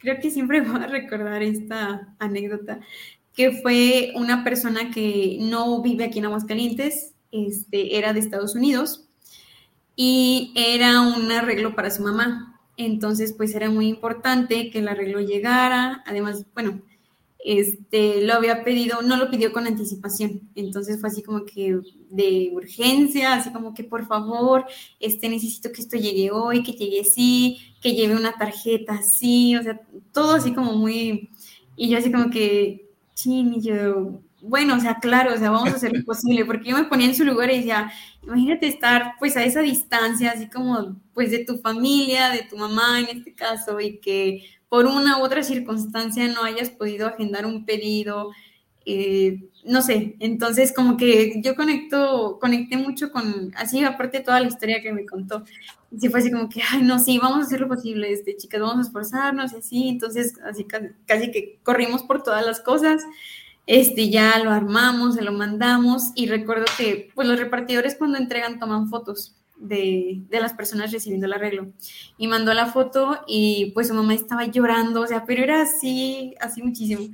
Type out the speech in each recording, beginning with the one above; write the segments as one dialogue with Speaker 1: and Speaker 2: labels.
Speaker 1: creo que siempre voy a recordar esta anécdota, que fue una persona que no vive aquí en Aguascalientes, este, era de Estados Unidos y era un arreglo para su mamá. Entonces, pues era muy importante que el arreglo llegara. Además, bueno, este, lo había pedido, no lo pidió con anticipación. Entonces fue así como que de urgencia, así como que por favor, este, necesito que esto llegue hoy, que llegue así, que lleve una tarjeta así, o sea, todo así como muy, y yo así como que, chin, y yo, bueno, o sea, claro, o sea, vamos a hacer lo posible, porque yo me ponía en su lugar y decía, imagínate estar pues a esa distancia, así como pues de tu familia, de tu mamá en este caso, y que por una u otra circunstancia no hayas podido agendar un pedido, eh, no sé, entonces como que yo conecto, conecté mucho con, así aparte toda la historia que me contó, y fue así como que, ay, no, sí, vamos a hacer lo posible, este, chicas, vamos a esforzarnos y así, entonces así casi que corrimos por todas las cosas, este, ya lo armamos, se lo mandamos y recuerdo que pues los repartidores cuando entregan toman fotos de, de, las personas recibiendo el arreglo y mandó la foto y pues su mamá estaba llorando, o sea, pero era así, así muchísimo.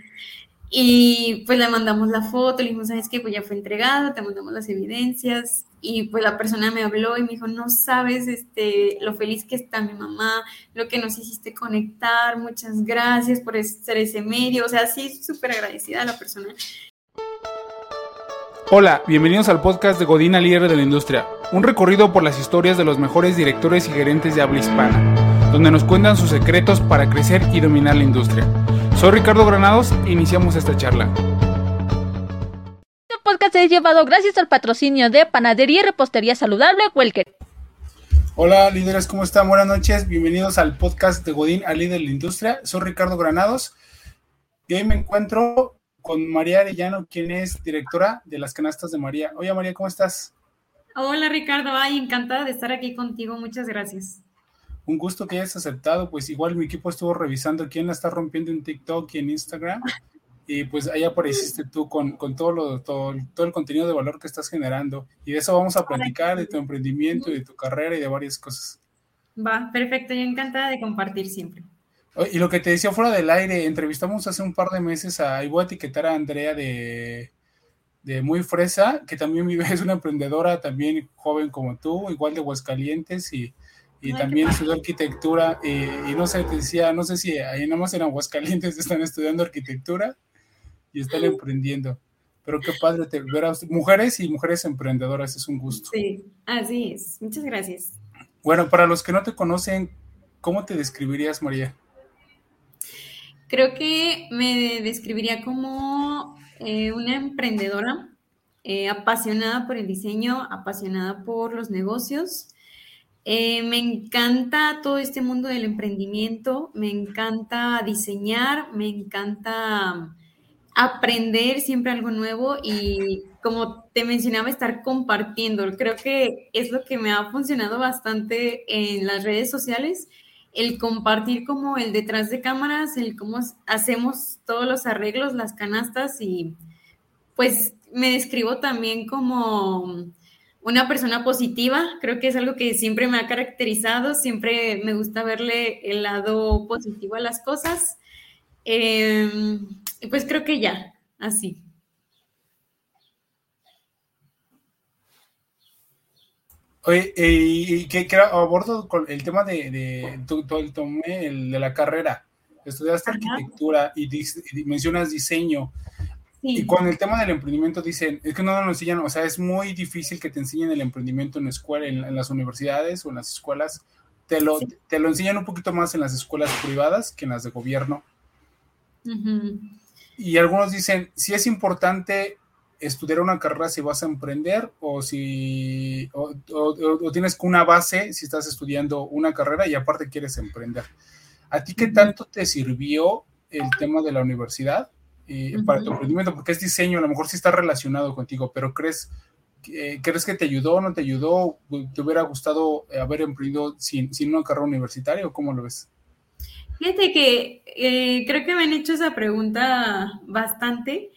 Speaker 1: Y pues le mandamos la foto, le dijimos, ¿sabes qué? Pues ya fue entregado, te mandamos las evidencias. Y pues la persona me habló y me dijo, no sabes este, lo feliz que está mi mamá, lo que nos hiciste conectar, muchas gracias por ser ese medio. O sea, sí, súper agradecida a la persona.
Speaker 2: Hola, bienvenidos al podcast de Godina Líder de la Industria, un recorrido por las historias de los mejores directores y gerentes de habla hispana, donde nos cuentan sus secretos para crecer y dominar la industria. Soy Ricardo Granados e iniciamos esta charla.
Speaker 3: Este podcast es llevado gracias al patrocinio de Panadería y Repostería Saludable Welker.
Speaker 2: Hola líderes, ¿cómo están? Buenas noches, bienvenidos al podcast de Godín al líder de la industria. Soy Ricardo Granados y hoy me encuentro con María Arellano, quien es directora de las canastas de María. Oye María, ¿cómo estás?
Speaker 1: Hola Ricardo, ay, encantada de estar aquí contigo, muchas gracias
Speaker 2: un gusto que hayas aceptado. Pues igual mi equipo estuvo revisando quién la está rompiendo en TikTok y en Instagram. Y pues ahí apareciste tú con, todo, lo, todo, todo el contenido de valor que estás generando. Y de eso vamos a platicar, de tu emprendimiento, de tu carrera y de varias cosas.
Speaker 1: Va, perfecto. Yo encantada de compartir siempre.
Speaker 2: Y lo que te decía fuera del aire, entrevistamos hace un par de meses a, y voy a etiquetar a Andrea de, de Muy Fresa, que también es una emprendedora, también joven como tú, igual de Huascalientes y y también estudió arquitectura y, no sé, te decía, no sé si ahí nada más en Aguascalientes están estudiando arquitectura y están emprendiendo. Pero qué padre te ver a mujeres y mujeres emprendedoras, es un gusto.
Speaker 1: Sí, así es. Muchas gracias.
Speaker 2: Bueno, para los que no te conocen, ¿cómo te describirías, María?
Speaker 1: Creo que me describiría como eh, una emprendedora, eh, apasionada por el diseño, apasionada por los negocios, eh, me encanta todo este mundo del emprendimiento, me encanta diseñar, me encanta aprender siempre algo nuevo y como te mencionaba, estar compartiendo. Creo que es lo que me ha funcionado bastante en las redes sociales, el compartir como el detrás de cámaras, el cómo hacemos todos los arreglos, las canastas y pues me describo también como una persona positiva, creo que es algo que siempre me ha caracterizado, siempre me gusta verle el lado positivo a las cosas. Y pues creo que ya, así.
Speaker 2: Oye, y que, abordo con el tema de, de, el, de la carrera. Estudiaste arquitectura y, y, mencionas diseño. Y con el tema del emprendimiento dicen, es que no nos enseñan, o sea, es muy difícil que te enseñen el emprendimiento en escuela, en, las universidades o en las escuelas. Te lo, te lo enseñan un poquito más en las escuelas privadas que en las de gobierno. Y algunos dicen, si es importante estudiar una carrera si vas a emprender o si o, o, tienes una base si estás estudiando una carrera y aparte quieres emprender. ¿A ti qué tanto te sirvió el tema de la universidad? para tu emprendimiento, porque es diseño, a lo mejor sí está relacionado contigo, pero crees, ¿crees que te ayudó o no te ayudó? ¿Te hubiera gustado haber emprendido sin, sin una carrera universitaria o cómo lo ves?
Speaker 1: Fíjate que eh, creo que me han hecho esa pregunta bastante.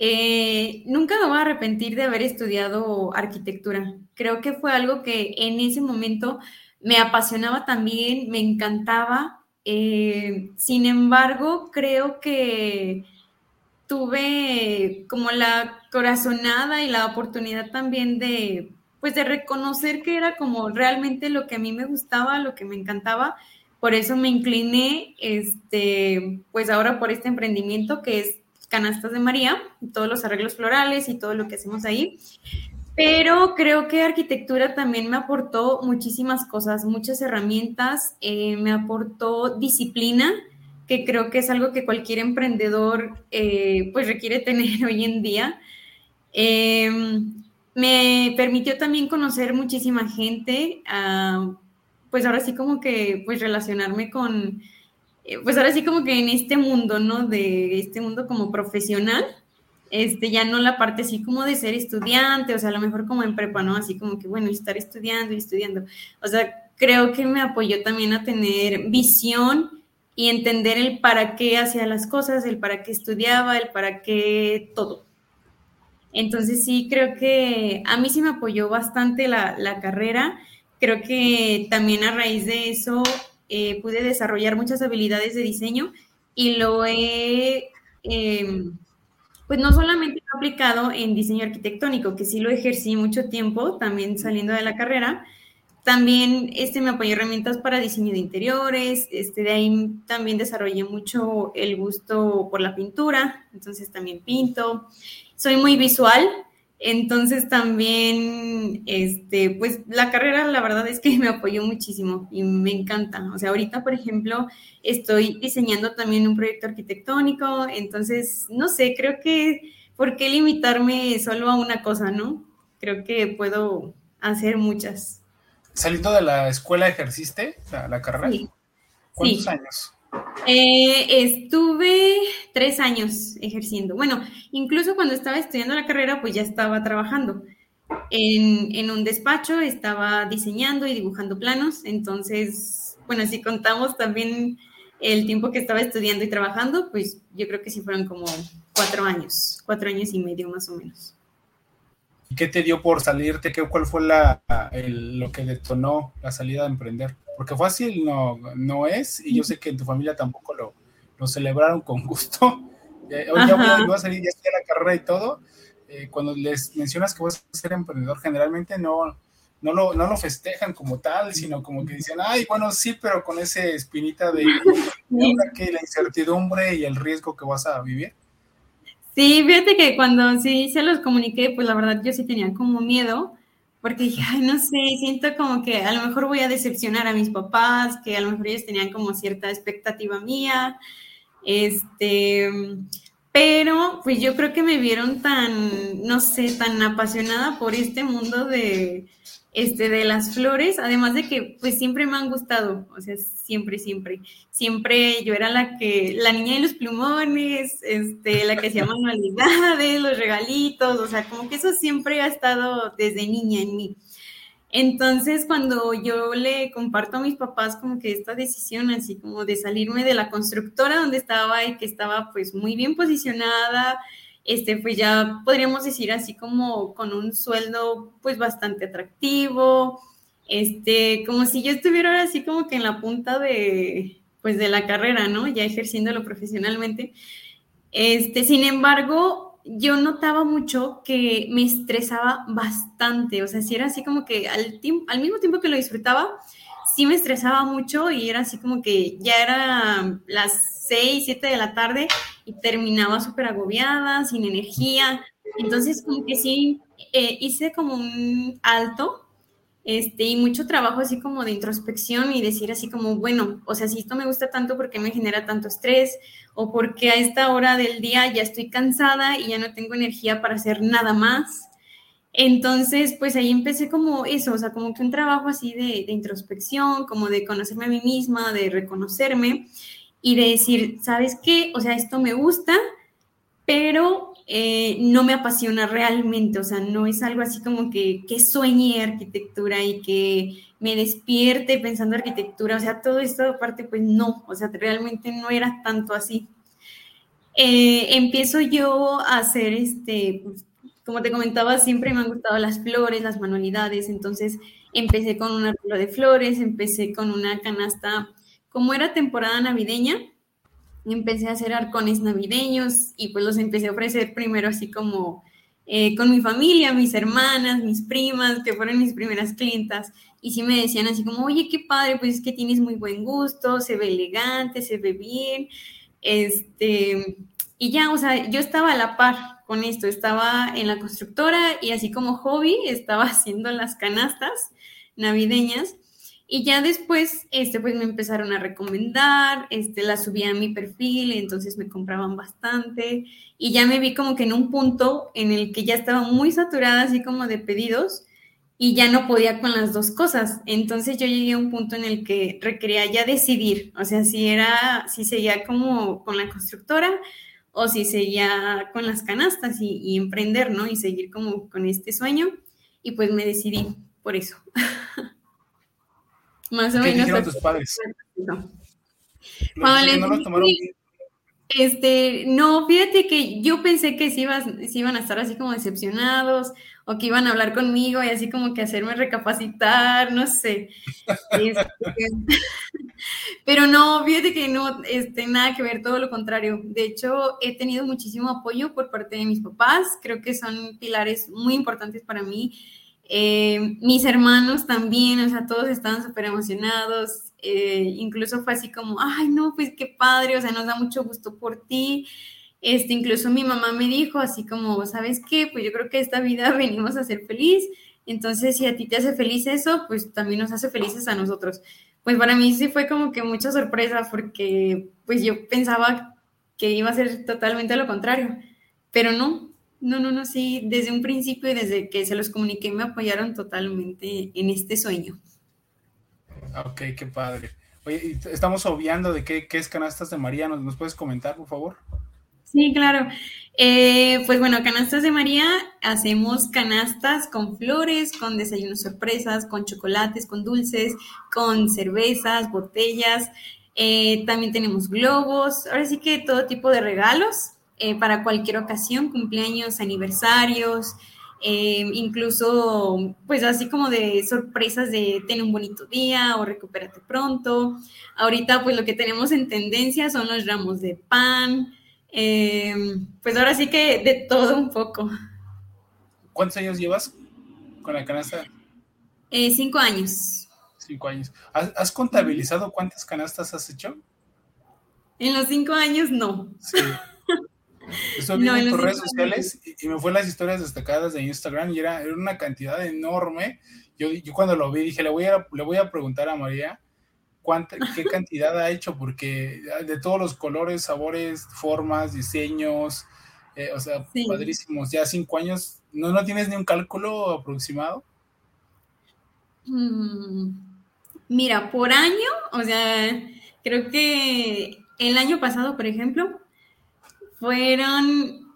Speaker 1: Eh, nunca me voy a arrepentir de haber estudiado arquitectura. Creo que fue algo que en ese momento me apasionaba también, me encantaba Eh, sin embargo, creo que tuve como la corazonada y la oportunidad también de, pues, de reconocer que era como realmente lo que a mí me gustaba, lo que me encantaba. Por eso me incliné, este, pues ahora por este emprendimiento que es Canastas de María, todos los arreglos florales y todo lo que hacemos ahí. Pero creo que arquitectura también me aportó muchísimas cosas, muchas herramientas, eh, me aportó disciplina, que creo que es algo que cualquier emprendedor eh, pues requiere tener hoy en día. Em, me permitió también conocer muchísima gente, ah, pues ahora sí como que pues relacionarme con, pues ahora sí como que en este mundo, ¿no? De este mundo como profesional este, ya no la parte así como de ser estudiante, o sea, a lo mejor como en prepa, ¿no? Así como que, bueno, estar estudiando y estudiando. O sea, creo que me apoyó también a tener visión y entender el para qué hacía las cosas, el para qué estudiaba, el para qué todo. Entonces sí, creo que a mí sí me apoyó bastante la, carrera. Creo que también a raíz de eso eh, pude desarrollar muchas habilidades de diseño y lo he... Em, pues no solamente lo he aplicado en diseño arquitectónico, que sí lo ejercí mucho tiempo, también saliendo de la carrera, también este, me apoyó herramientas para diseño de interiores, este, de ahí también desarrollé mucho el gusto por la pintura, entonces también pinto. Soy muy visual, entonces también, este, pues la carrera la verdad es que me apoyó muchísimo y me encanta. O sea, ahorita, por ejemplo, estoy diseñando también un proyecto arquitectónico, entonces, no sé, creo que, ¿por qué limitarme solo a una cosa, no? Creo que puedo hacer muchas.
Speaker 2: ¿Saliendo de la escuela ejerciste la, carrera? Sí. ¿Cuántos años?
Speaker 1: Eh, estuve tres años ejerciendo. Bueno, incluso cuando estaba estudiando la carrera, pues ya estaba trabajando. En, un despacho estaba diseñando y dibujando planos. Entonces, bueno, si contamos también el tiempo que estaba estudiando y trabajando, pues yo creo que sí fueron como cuatro años, cuatro años y medio más o menos.
Speaker 2: ¿Y qué te dio por salirte? ¿Qué, ¿Cuál fue la, lo que detonó la salida de emprender? Porque fácil no, no es, y yo sé que en tu familia tampoco lo, lo celebraron con gusto. Eh, hoy ya voy, a salir, ya estoy en la carrera y todo. Eh, cuando les mencionas que vas a ser emprendedor, generalmente no, no, lo, no lo festejan como tal, sino como que dicen, ay, bueno, sí, pero con ese espinita de, que la incertidumbre y el riesgo que vas a vivir.
Speaker 1: Sí, fíjate que cuando sí se los comuniqué, pues la verdad yo sí tenía como miedo, porque dije, ay, no sé, siento como que a lo mejor voy a decepcionar a mis papás, que a lo mejor ellos tenían como cierta expectativa mía, este, pero pues yo creo que me vieron tan, no sé, tan apasionada por este mundo de, este, de las flores, además de que pues siempre me han gustado, o sea, siempre, siempre, siempre yo era la que, la niña de los plumones, este, la que hacía manualidades, los regalitos, o sea, como que eso siempre ha estado desde niña en mí. Entonces, cuando yo le comparto a mis papás como que esta decisión así como de salirme de la constructora donde estaba y que estaba pues muy bien posicionada, este, pues ya podríamos decir así como con un sueldo pues bastante atractivo, este, como si yo estuviera ahora así como que en la punta de, pues de la carrera, ¿no? Ya ejerciéndolo profesionalmente. Este, sin embargo, yo notaba mucho que me estresaba bastante, o sea, si era así como que al, al mismo tiempo que lo disfrutaba, sí me estresaba mucho y era así como que ya era las 6, 7 de la tarde terminaba súper agobiada, sin energía. Entonces, como que sí, eh, hice como un alto este, y mucho trabajo así como de introspección y decir así como, bueno, o sea, si esto me gusta tanto, ¿por qué me genera tanto estrés? O porque a esta hora del día ya estoy cansada y ya no tengo energía para hacer nada más. Entonces, pues ahí empecé como eso, o sea, como que un trabajo así de introspección, como de conocerme a mí misma, de reconocerme y de decir, ¿sabes qué? O sea, esto me gusta, pero eh, no me apasiona realmente, o sea, no es algo así como que, que sueñe arquitectura y que me despierte pensando arquitectura, o sea, todo esto aparte, pues no, o sea, realmente no era tanto así. Eh, empiezo yo a hacer, este, pues, como te comentaba, siempre me han gustado las flores, las manualidades, entonces empecé con un arreglo de flores, empecé con una canasta como era temporada navideña, empecé a hacer arcones navideños y pues los empecé a ofrecer primero así como eh, con mi familia, mis hermanas, mis primas, que fueron mis primeras clientas. Y sí me decían así como, oye, qué padre, pues es que tienes muy buen gusto, se ve elegante, se ve bien. Este, y ya, o sea, yo estaba a la par con esto, estaba en la constructora y así como hobby estaba haciendo las canastas navideñas y ya después, este, pues me empezaron a recomendar, este, la subí a mi perfil, entonces me compraban bastante. Y ya me vi como que en un punto en el que ya estaba muy saturada, así como de pedidos, y ya no podía con las dos cosas. Entonces yo llegué a un punto en el que requería ya decidir, o sea, si era, si seguía como con la constructora o si seguía con las canastas y, y emprender, ¿no? Y seguir como con este sueño. Y pues me decidí por eso.
Speaker 2: Más o ¿Qué menos. dijeron tus padres?
Speaker 1: No. no los tomaron bien. Este, no, fíjate que yo pensé que sí, iban a estar así como decepcionados o que iban a hablar conmigo y así como que hacerme recapacitar, no sé. Este, pero no, fíjate que no, este, nada que ver, todo lo contrario. De hecho, he tenido muchísimo apoyo por parte de mis papás, creo que son pilares muy importantes para mí eh, mis hermanos también, o sea, todos estaban súper emocionados. Eh, incluso fue así como, ay, no, pues qué padre, o sea, nos da mucho gusto por ti. Este, incluso mi mamá me dijo así como, ¿sabes qué? Pues yo creo que esta vida venimos a ser feliz. Entonces, si a ti te hace feliz eso, pues también nos hace felices a nosotros. Pues para mí sí fue como que mucha sorpresa porque pues yo pensaba que iba a ser totalmente lo contrario, pero no, no, no, no, sí, desde un principio y desde que se los comuniqué me apoyaron totalmente en este sueño.
Speaker 2: Ok, qué padre. Oye, estamos obviando de qué, es Canastas de María, ¿Nos, puedes comentar, por favor?
Speaker 1: Sí, claro. Eh, pues bueno, Canastas de María, hacemos canastas con flores, con desayunos sorpresas, con chocolates, con dulces, con cervezas, botellas. Eh, también tenemos globos, ahora sí que todo tipo de regalos. Eh, para cualquier ocasión, cumpleaños, aniversarios, eh, incluso pues así como de sorpresas de tener un bonito día o recupérate pronto. Ahorita pues lo que tenemos en tendencia son los ramos de pan, eh, pues ahora sí que de todo un poco.
Speaker 2: ¿Cuántos años llevas con la canasta?
Speaker 1: cinco años.
Speaker 2: Cinco años. ¿Has, contabilizado cuántas canastas has hecho?
Speaker 1: En los cinco años no. Sí.
Speaker 2: Estoy viendo tus redes sociales y, me fue las historias destacadas de Instagram y era, era una cantidad enorme. Yo, yo, cuando lo vi dije, le voy a, le voy a preguntar a María cuánta, qué cantidad ha hecho, porque de todos los colores, sabores, formas, diseños, eh, o sea, padrísimos. Ya cinco años, ¿no, ¿no tienes ni un cálculo aproximado?
Speaker 1: Mm, mira, por año, o sea, creo que el año pasado, por ejemplo, fueron,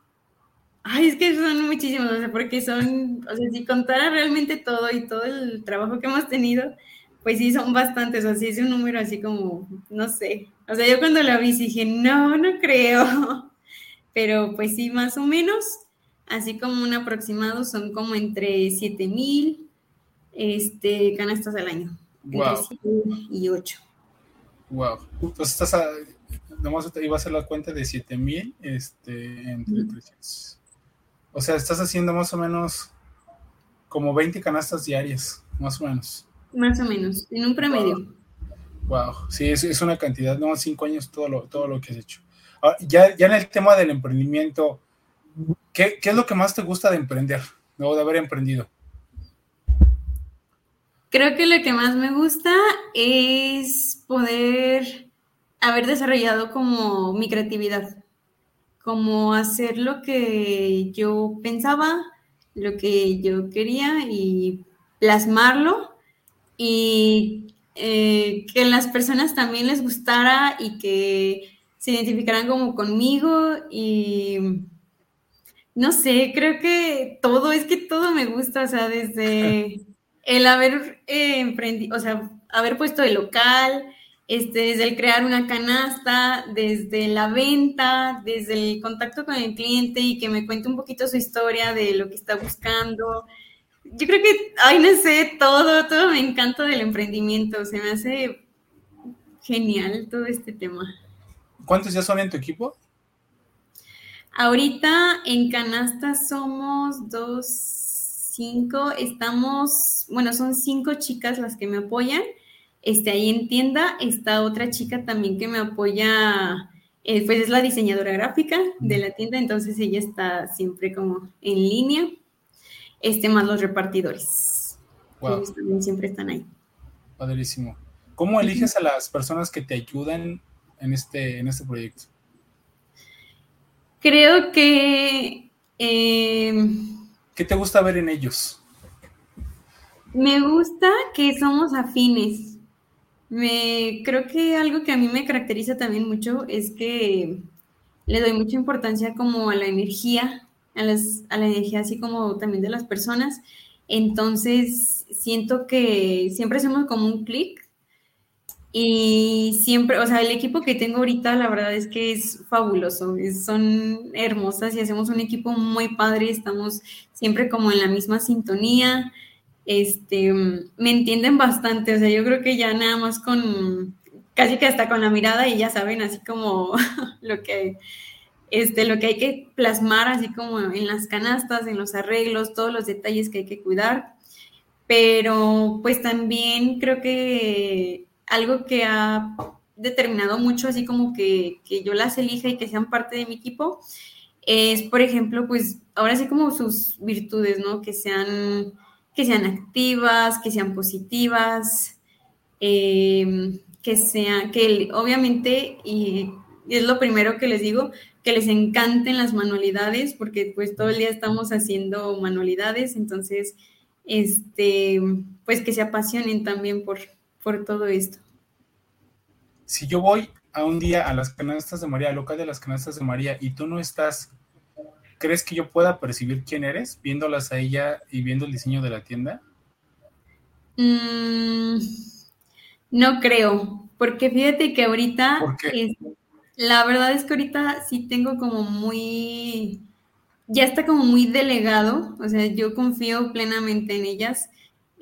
Speaker 1: ay, es que son muchísimos, o sea, porque son, o sea, si contara realmente todo y todo el trabajo que hemos tenido, pues sí, son bastantes, o sea, es un número así como, no sé, o sea, yo cuando la vi dije, no, no creo, pero pues sí, más o menos, así como un aproximado, son como entre 7 mil este, canastas al año, entre 7 y 8.
Speaker 2: Wow, entonces estás a, nomás iba a hacer la cuenta de 7000 este, entre 300. O sea, estás haciendo más o menos como 20 canastas diarias, más o menos.
Speaker 1: Más o menos, en un promedio.
Speaker 2: Wow, sí, es, una cantidad, no, cinco años todo lo, todo lo que has hecho. ya, ya en el tema del emprendimiento, ¿qué, ¿qué, es lo que más te gusta de emprender, o de haber emprendido?
Speaker 1: Creo que lo que más me gusta es poder haber desarrollado como mi creatividad, como hacer lo que yo pensaba, lo que yo quería y plasmarlo y eh, que las personas también les gustara y que se identificaran como conmigo y no sé, creo que todo, es que todo me gusta, o sea, desde el haber eh, emprendido, o sea, haber puesto el local, este, desde el crear una canasta, desde la venta, desde el contacto con el cliente y que me cuente un poquito su historia de lo que está buscando. Yo creo que, ay, no sé, todo, todo me encanta del emprendimiento, se me hace genial todo este tema.
Speaker 2: ¿Cuántos ya son en tu equipo?
Speaker 1: Ahorita en canasta somos dos, cinco, estamos, bueno, son cinco chicas las que me apoyan. Este, ahí en tienda está otra chica también que me apoya, eh, pues es la diseñadora gráfica de la tienda, entonces ella está siempre como en línea, este, más los repartidores. Ellos también siempre están ahí.
Speaker 2: Padrísimo. ¿Cómo eliges a las personas que te ayudan en este, en este proyecto?
Speaker 1: Creo que... Em,
Speaker 2: ¿Qué te gusta ver en ellos?
Speaker 1: Me gusta que somos afines. Me, creo que algo que a mí me caracteriza también mucho es que le doy mucha importancia como a la energía, a, a la energía así como también de las personas. Entonces, siento que siempre hacemos como un clic y siempre, o sea, el equipo que tengo ahorita, la verdad es que es fabuloso, son hermosas y hacemos un equipo muy padre, estamos siempre como en la misma sintonía, este, me entienden bastante, o sea, yo creo que ya nada más con, casi que hasta con la mirada y ya saben así como lo que, este, lo que hay que plasmar, así como en las canastas, en los arreglos, todos los detalles que hay que cuidar, pero pues también creo que algo que ha determinado mucho, así como que, yo las elija y que sean parte de mi equipo, es, por ejemplo, pues ahora sí como sus virtudes, ¿no? Que sean, que sean activas, que sean positivas, em, que sean, que obviamente, y, es lo primero que les digo, que les encanten las manualidades, porque pues todo el día estamos haciendo manualidades, entonces, este, pues que se apasionen también por, por todo esto.
Speaker 2: Si yo voy a un día a las canastas de María, al local de las canastas de María, y tú no estás, ¿crees que yo pueda percibir quién eres viéndolas a ella y viendo el diseño de la tienda?
Speaker 1: Mm, no creo, porque fíjate que ahorita, la verdad es que ahorita sí tengo como muy, ya está como muy delegado, o sea, yo confío plenamente en ellas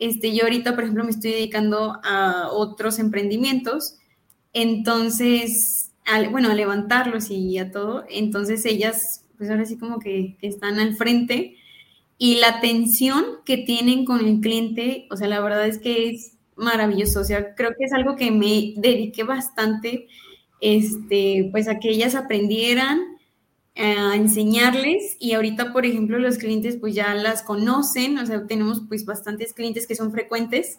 Speaker 1: este, yo ahorita, por ejemplo, me estoy dedicando a otros emprendimientos, entonces, bueno, a levantarlos y a todo, entonces ellas, pues ahora sí como que, están al frente. Y la atención que tienen con el cliente, o sea, la verdad es que es maravilloso, o sea, creo que es algo que me dediqué bastante, este, pues a que ellas aprendieran, a enseñarles. Y ahorita, por ejemplo, los clientes pues ya las conocen, o sea, tenemos pues bastantes clientes que son frecuentes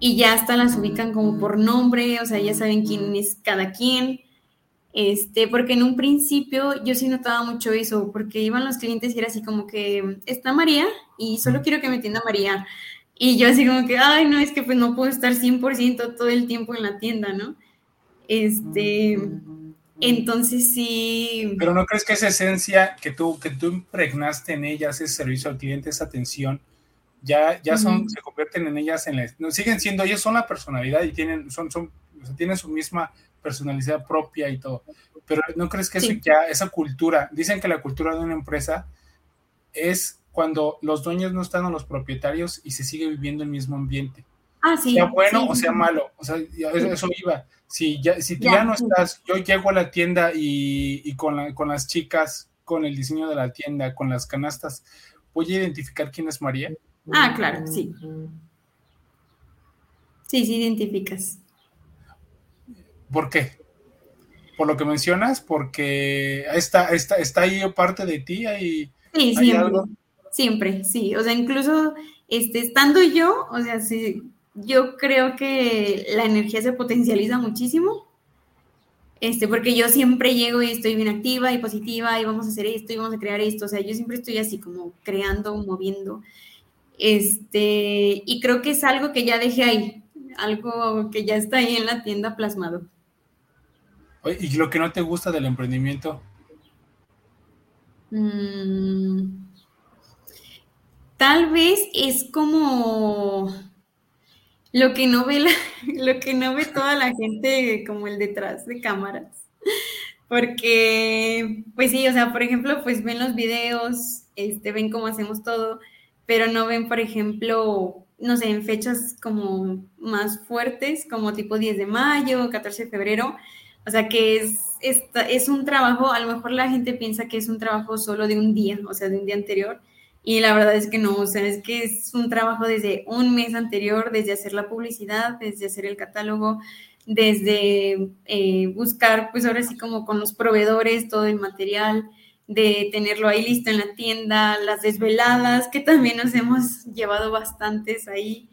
Speaker 1: y ya hasta las ubican como por nombre, o sea, ya saben quién es cada quien. Este, porque en un principio yo sí notaba mucho eso, porque iban los clientes y era así como que está María y solo quiero que me atienda María. Y yo así como que, ay, no, es que pues no puedo estar 100% todo el tiempo en la tienda, ¿no? Este, entonces sí.
Speaker 2: Pero no crees que esa esencia que tú, que tú impregnaste en ellas, ese servicio al cliente, esa atención, ya, ya son, se convierten en ellas en la, siguen siendo, ellos son la personalidad y tienen, son, son, tienen su misma personalidad propia y todo. Pero no crees que eso ya, esa cultura, dicen que la cultura de una empresa es cuando los dueños no están a los propietarios y se sigue viviendo el mismo ambiente.
Speaker 1: Ah, sí,
Speaker 2: sea bueno o sea malo. O sea, eso iba si ya, si tú ya, no estás, yo llego a la tienda y, con, con las chicas, con el diseño de la tienda, con las canastas, ¿voy a identificar quién es María?
Speaker 1: Ah, claro, sí. Sí, sí identificas.
Speaker 2: ¿Por qué? Por lo que mencionas, porque está, está, está ahí parte de ti,
Speaker 1: ahí. Sí, siempre. Siempre, sí. O sea, incluso este, estando yo, o sea, sí, yo creo que la energía se potencializa muchísimo. Este, porque yo siempre llego y estoy bien activa y positiva y vamos a hacer esto y vamos a crear esto. O sea, yo siempre estoy así como creando, moviendo. Este, y creo que es algo que ya dejé ahí, algo que ya está ahí en la tienda plasmado.
Speaker 2: ¿Y lo que no te gusta del emprendimiento?
Speaker 1: Mm, tal vez es como lo que no ve lo que no ve toda la gente como el detrás de cámaras. Porque, pues sí, o sea, por ejemplo, pues ven los videos, este, ven cómo hacemos todo, pero no ven, por ejemplo, no sé, en fechas como más fuertes, como tipo 10 de mayo, 14 de febrero. O sea que es, es, es un trabajo, a lo mejor la gente piensa que es un trabajo solo de un día, o sea, de un día anterior. Y la verdad es que no, o sea, es que es un trabajo desde un mes anterior, desde hacer la publicidad, desde hacer el catálogo, desde eh, buscar, pues ahora sí como con los proveedores todo el material, de tenerlo ahí listo en la tienda, las desveladas, que también nos hemos llevado bastantes ahí,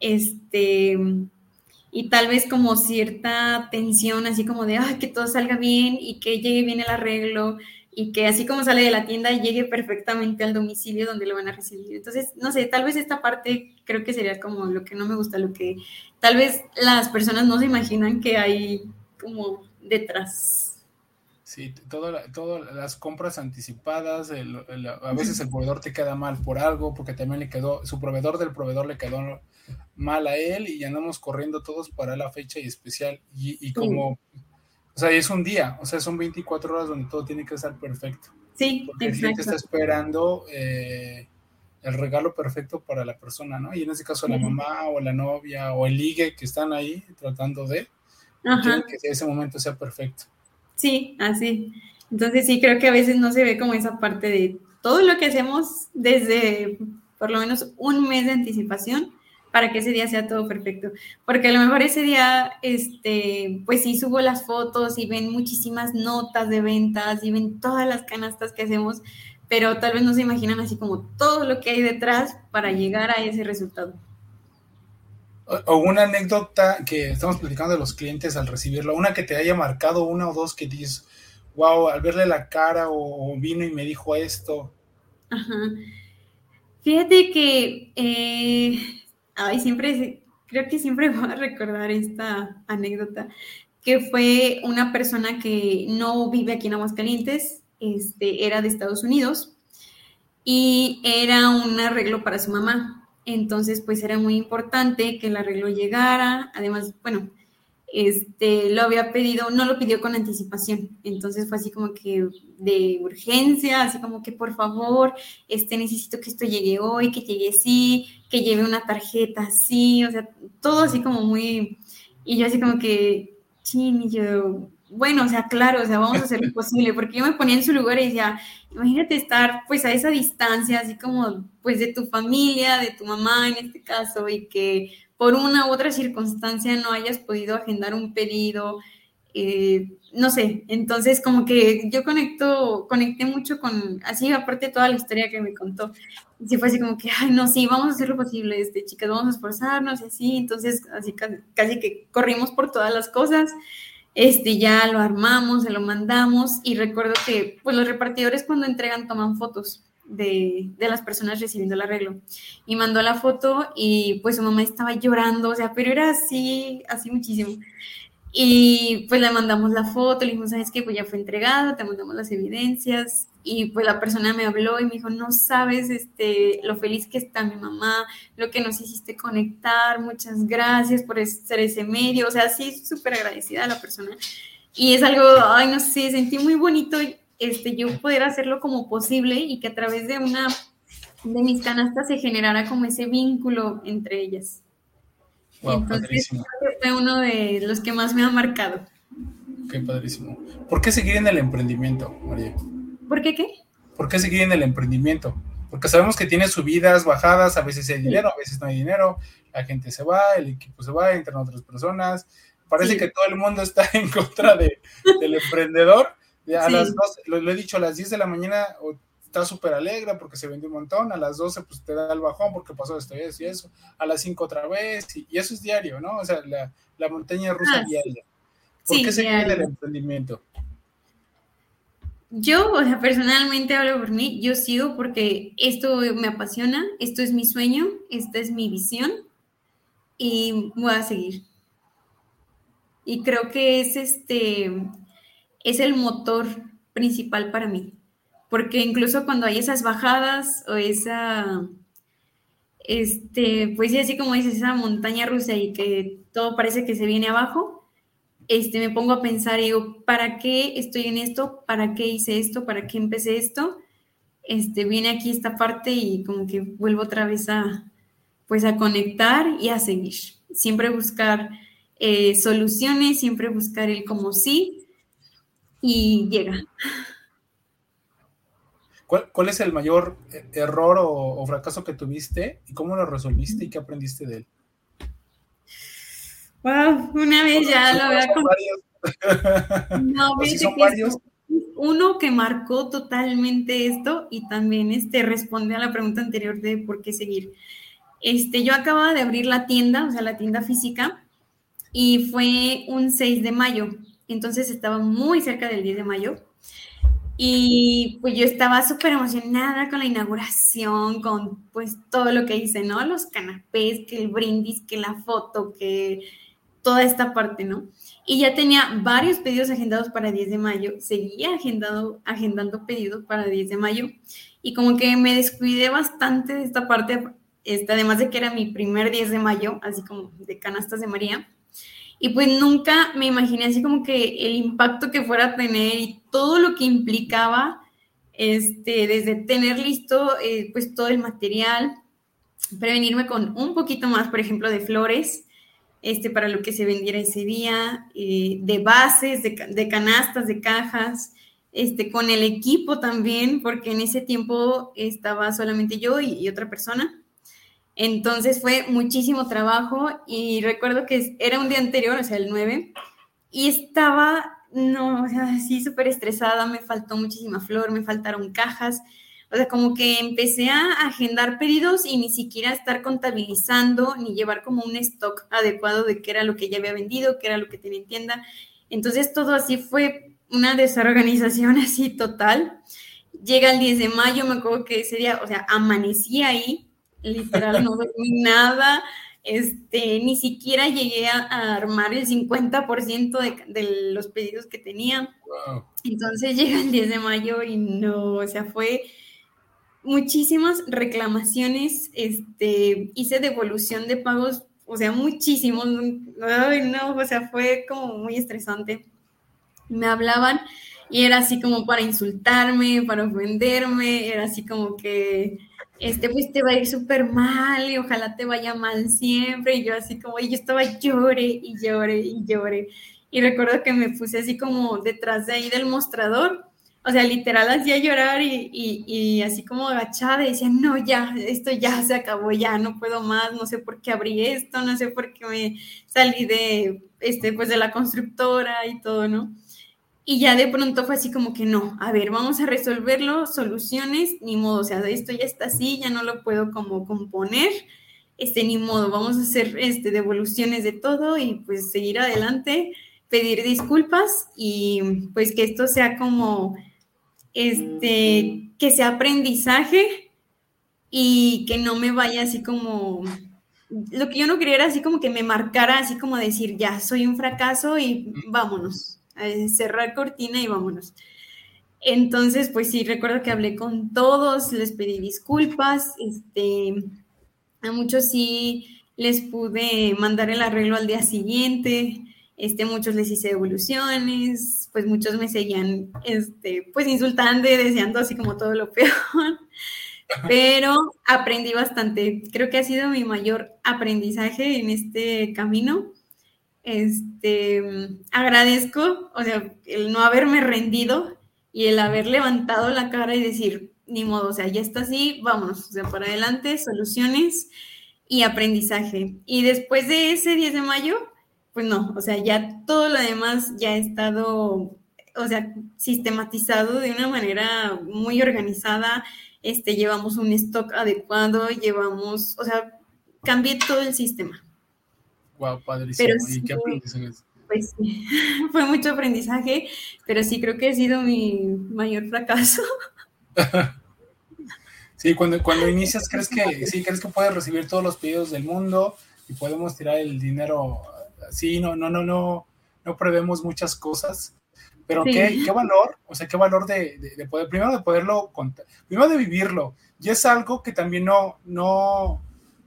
Speaker 1: este, y tal vez como cierta tensión, así como de, que todo salga bien y que llegue bien el arreglo y que así como sale de la tienda llegue perfectamente al domicilio donde lo van a recibir. Entonces, no sé, tal vez esta parte creo que sería como lo que no me gusta, lo que tal vez las personas no se imaginan que hay como detrás.
Speaker 2: Sí, todas las compras anticipadas, a veces el proveedor te queda mal por algo, porque también le quedó, su proveedor del proveedor le quedó mal a él y andamos corriendo todos para la fecha y especial. Y, como, o sea, es un día, o sea, son 24 horas donde todo tiene que estar perfecto.
Speaker 1: Sí,
Speaker 2: porque el cliente está esperando eh, el regalo perfecto para la persona, ¿no? Y en este caso la mamá o la novia o el ligue que están ahí tratando de, que ese momento sea perfecto.
Speaker 1: Sí, así. Entonces sí, creo que a veces no se ve como esa parte de todo lo que hacemos desde por lo menos un mes de anticipación para que ese día sea todo perfecto. Porque a lo mejor ese día, este, pues sí subo las fotos y ven muchísimas notas de ventas y ven todas las canastas que hacemos, pero tal vez no se imaginan así como todo lo que hay detrás para llegar a ese resultado.
Speaker 2: O una anécdota que estamos platicando de los clientes al recibirlo, una que te haya marcado, una o dos que dices, wow, al verle la cara o, vino y me dijo esto.
Speaker 1: Ajá. Fíjate que, eh, ay, siempre, creo que siempre voy a recordar esta anécdota, que fue una persona que no vive aquí en Aguascalientes, este, era de Estados Unidos y era un arreglo para su mamá. Entonces, pues era muy importante que el arreglo llegara. Además, bueno, este, lo había pedido, no lo pidió con anticipación. Entonces fue así como que de urgencia, así como que por favor, este, necesito que esto llegue hoy, que llegue así, que lleve una tarjeta así, o sea, todo así como muy, y yo así como que, chin, y yo, bueno, o sea, claro, o sea, vamos a hacer lo posible, porque yo me ponía en su lugar y decía, imagínate estar pues a esa distancia, así como pues de tu familia, de tu mamá en este caso, y que por una u otra circunstancia no hayas podido agendar un pedido, eh, no sé, entonces como que yo conecto, conecté mucho con, así aparte toda la historia que me contó, y fue así como que, ay, no, sí, vamos a hacer lo posible, este, chicas, vamos a esforzarnos y así, entonces así casi que corrimos por todas las cosas, este, ya lo armamos, se lo mandamos y recuerdo que pues los repartidores cuando entregan toman fotos de, de, las personas recibiendo el arreglo y mandó la foto y pues su mamá estaba llorando, o sea, pero era así, así muchísimo. Y pues le mandamos la foto, le dijimos, ¿sabes qué? Pues ya fue entregado, te mandamos las evidencias. Y pues la persona me habló y me dijo, no sabes este, lo feliz que está mi mamá, lo que nos hiciste conectar, muchas gracias por ser ese medio. O sea, sí, súper agradecida a la persona. Y es algo, ay, no sé, sentí muy bonito este, yo poder hacerlo como posible y que a través de una de mis canastas se generara como ese vínculo entre ellas. Entonces, fue uno de los que más me ha marcado.
Speaker 2: Qué padrísimo. ¿Por qué seguir en el emprendimiento, María?
Speaker 1: ¿Por qué qué?
Speaker 2: ¿Por qué seguir en el emprendimiento? Porque sabemos que tiene subidas, bajadas, a veces hay dinero, a veces no hay dinero, la gente se va, el equipo se va, entran otras personas. Parece que todo el mundo está en contra de, del emprendedor. A las dos, lo, lo, he dicho, a las 10 de la mañana está súper alegre porque se vendió un montón, a las 12 pues te da el bajón porque pasó esto y eso y eso, a las 5 otra vez, y, eso es diario, ¿no? O sea, la, la montaña rusa ah, diaria. ¿Por qué se quiere el emprendimiento?
Speaker 1: Yo, o sea, personalmente hablo por mí, yo sigo porque esto me apasiona, esto es mi sueño, esta es mi visión y voy a seguir. Y creo que es este, es el motor principal para mí porque incluso cuando hay esas bajadas o esa, este, pues sí, así como dices, esa montaña rusa y que todo parece que se viene abajo, este, me pongo a pensar y digo, ¿para qué estoy en esto? ¿Para qué hice esto? ¿Para qué empecé esto? Este, viene aquí esta parte y como que vuelvo otra vez a, pues a conectar y a seguir. Siempre buscar eh, soluciones, siempre buscar el como sí y llega.
Speaker 2: ¿Cuál, es el mayor error o, fracaso que tuviste y cómo lo resolviste y qué aprendiste de él?
Speaker 1: Wow, una vez ya lo había No, son varios. uno que marcó totalmente esto y también este responde a la pregunta anterior de por qué seguir. Este, yo acababa de abrir la tienda, o sea, la tienda física, y fue un 6 de mayo, entonces estaba muy cerca del 10 de mayo y pues yo estaba súper emocionada con la inauguración, con pues todo lo que hice, ¿no? Los canapés, que el brindis, que la foto, que toda esta parte, ¿no? Y ya tenía varios pedidos agendados para 10 de mayo, seguía agendado, agendando pedidos para 10 de mayo y como que me descuidé bastante de esta parte, este, además de que era mi primer 10 de mayo, así como de canastas de María. Y pues nunca me imaginé así como que el impacto que fuera a tener y todo lo que implicaba, este, desde tener listo eh, pues todo el material, prevenirme con un poquito más, por ejemplo, de flores, este, para lo que se vendiera ese día, eh, de bases, de, canastas, de cajas, este, con el equipo también, porque en ese tiempo estaba solamente yo y otra persona. Entonces fue muchísimo trabajo y recuerdo que era un día anterior, o sea, el 9, y estaba, no, o sea, así súper estresada, me faltó muchísima flor, me faltaron cajas, o sea, como que empecé a agendar pedidos y ni siquiera estar contabilizando ni llevar como un stock adecuado de qué era lo que ya había vendido, qué era lo que tenía en tienda. Entonces todo así fue una desorganización así total. Llega el 10 de mayo, me acuerdo que ese día, o sea, amanecí ahí literal no dormí nada, este, ni siquiera llegué a, armar el 50% de, de, los pedidos que tenía. Entonces llega el 10 de mayo y no, o sea, fue muchísimas reclamaciones, este, hice devolución de pagos, o sea, muchísimos, ay, no, o sea, fue como muy estresante. Me hablaban y era así como para insultarme, para ofenderme, era así como que este, pues te va a ir súper mal y ojalá te vaya mal siempre. Y yo así como, y yo estaba llore y llore y llore. Y recuerdo que me puse así como detrás de ahí del mostrador, o sea, literal hacía llorar y, y, y, así como agachada y decía, no, ya, esto ya se acabó, ya no puedo más, no sé por qué abrí esto, no sé por qué me salí de, este, pues de la constructora y todo, ¿no? Y ya de pronto fue así como que no, a ver, vamos a resolverlo, soluciones, ni modo, o sea, esto ya está así, ya no lo puedo como componer, este, ni modo, vamos a hacer este, devoluciones de todo y pues seguir adelante, pedir disculpas y pues que esto sea como, este, que sea aprendizaje y que no me vaya así como, lo que yo no quería era así como que me marcara así como decir, ya, soy un fracaso y vámonos cerrar cortina y vámonos. Entonces, pues sí, recuerdo que hablé con todos, les pedí disculpas, este, a muchos sí les pude mandar el arreglo al día siguiente, este, muchos les hice devoluciones, pues muchos me seguían, este, pues insultando y deseando así como todo lo peor, pero aprendí bastante, creo que ha sido mi mayor aprendizaje en este camino, este, agradezco, o sea, el no haberme rendido y el haber levantado la cara y decir, ni modo, o sea, ya está así, vámonos, o sea, para adelante, soluciones y aprendizaje. Y después de ese 10 de mayo, pues no, o sea, ya todo lo demás ya ha estado, o sea, sistematizado de una manera muy organizada, este, llevamos un stock adecuado, llevamos, o sea, cambié todo el sistema.
Speaker 2: Wow, padrísimo. ¿Y qué
Speaker 1: aprendizaje Pues sí, fue mucho aprendizaje, pero sí creo que ha sido mi mayor fracaso.
Speaker 2: sí, cuando, cuando inicias crees que sí, crees que puedes recibir todos los pedidos del mundo y podemos tirar el dinero así, no, no, no, no, no prevemos muchas cosas. Pero qué, qué, valor, o sea, qué valor de, de, poder, primero de poderlo contar, primero de vivirlo. Y es algo que también no, no,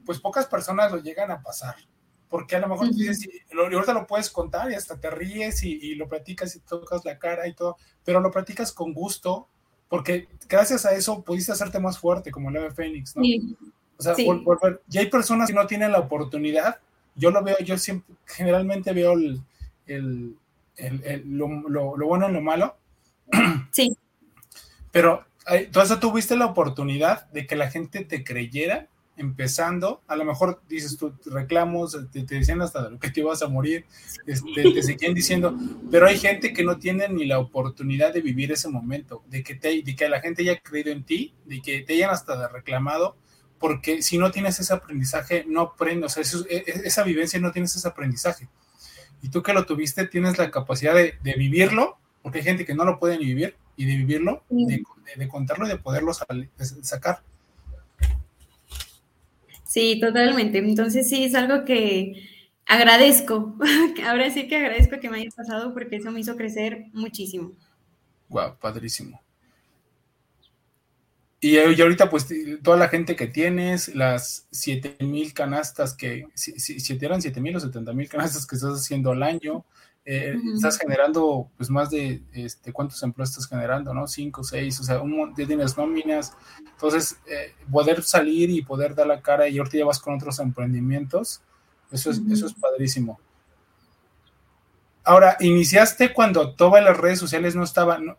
Speaker 2: pues pocas personas lo llegan a pasar porque a lo mejor tú dices, ahorita lo puedes contar y hasta te ríes y, lo platicas y tocas la cara y todo, pero lo platicas con gusto, porque gracias a eso pudiste hacerte más fuerte, como el ave Fénix, ¿no? O sea, y hay personas que no tienen la oportunidad. Yo lo veo, yo siempre, generalmente veo el, lo, bueno en lo malo.
Speaker 1: Sí.
Speaker 2: Pero entonces tuviste la oportunidad de que la gente te creyera empezando, a lo mejor dices tú reclamos, te, decían hasta lo que te ibas a morir, este, te seguían diciendo, pero hay gente que no tiene ni la oportunidad de vivir ese momento, de que, te, de que la gente haya creído en ti, de que te hayan hasta reclamado, porque si no tienes ese aprendizaje, no aprendes, o sea, e, e, esa vivencia no tienes ese aprendizaje. Y tú que lo tuviste, tienes la capacidad de, vivirlo, porque hay gente que no lo puede ni vivir, y de vivirlo, de, contarlo y de poderlo sacar.
Speaker 1: Sí, totalmente. Entonces sí, es algo que agradezco. Ahora sí que agradezco que me haya pasado porque eso me hizo crecer muchísimo.
Speaker 2: Guau, padrísimo. Y, ahorita, pues, toda la gente que tienes, las 7000 canastas que, si, si, eran 7000 o 70 mil canastas que estás haciendo al año, eh, estás generando pues más de este, cuántos empleos estás generando, ¿no? Cinco, seis, o sea, un de tienes nóminas. Entonces, eh, poder salir y poder dar la cara y ahorita ya vas con otros emprendimientos, eso es, eso es padrísimo. Ahora, iniciaste cuando todas las redes sociales no estaban,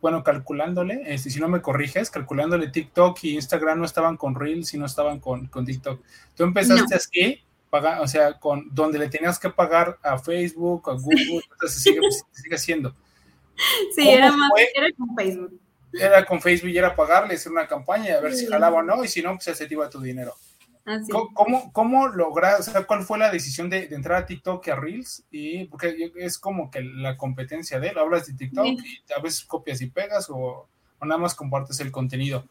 Speaker 2: bueno, calculándole, este, si no me corriges, calculándole TikTok y Instagram no estaban con Reels y no estaban con, con TikTok. Tú empezaste así o sea, con donde le tenías que pagar a Facebook, a Google, entonces se sigue, sigue haciendo.
Speaker 1: Sí, era, más, era con Facebook.
Speaker 2: Era con Facebook y era pagarle, hacer una campaña y a ver si jalaba o no, y si no, pues se te iba tu dinero. Así. ¿Cómo, cómo lograste, o sea, cuál fue la decisión de, entrar a TikTok y a Reels? Y porque es como que la competencia de él, hablas de TikTok y a veces copias y pegas o, o nada más compartes el contenido.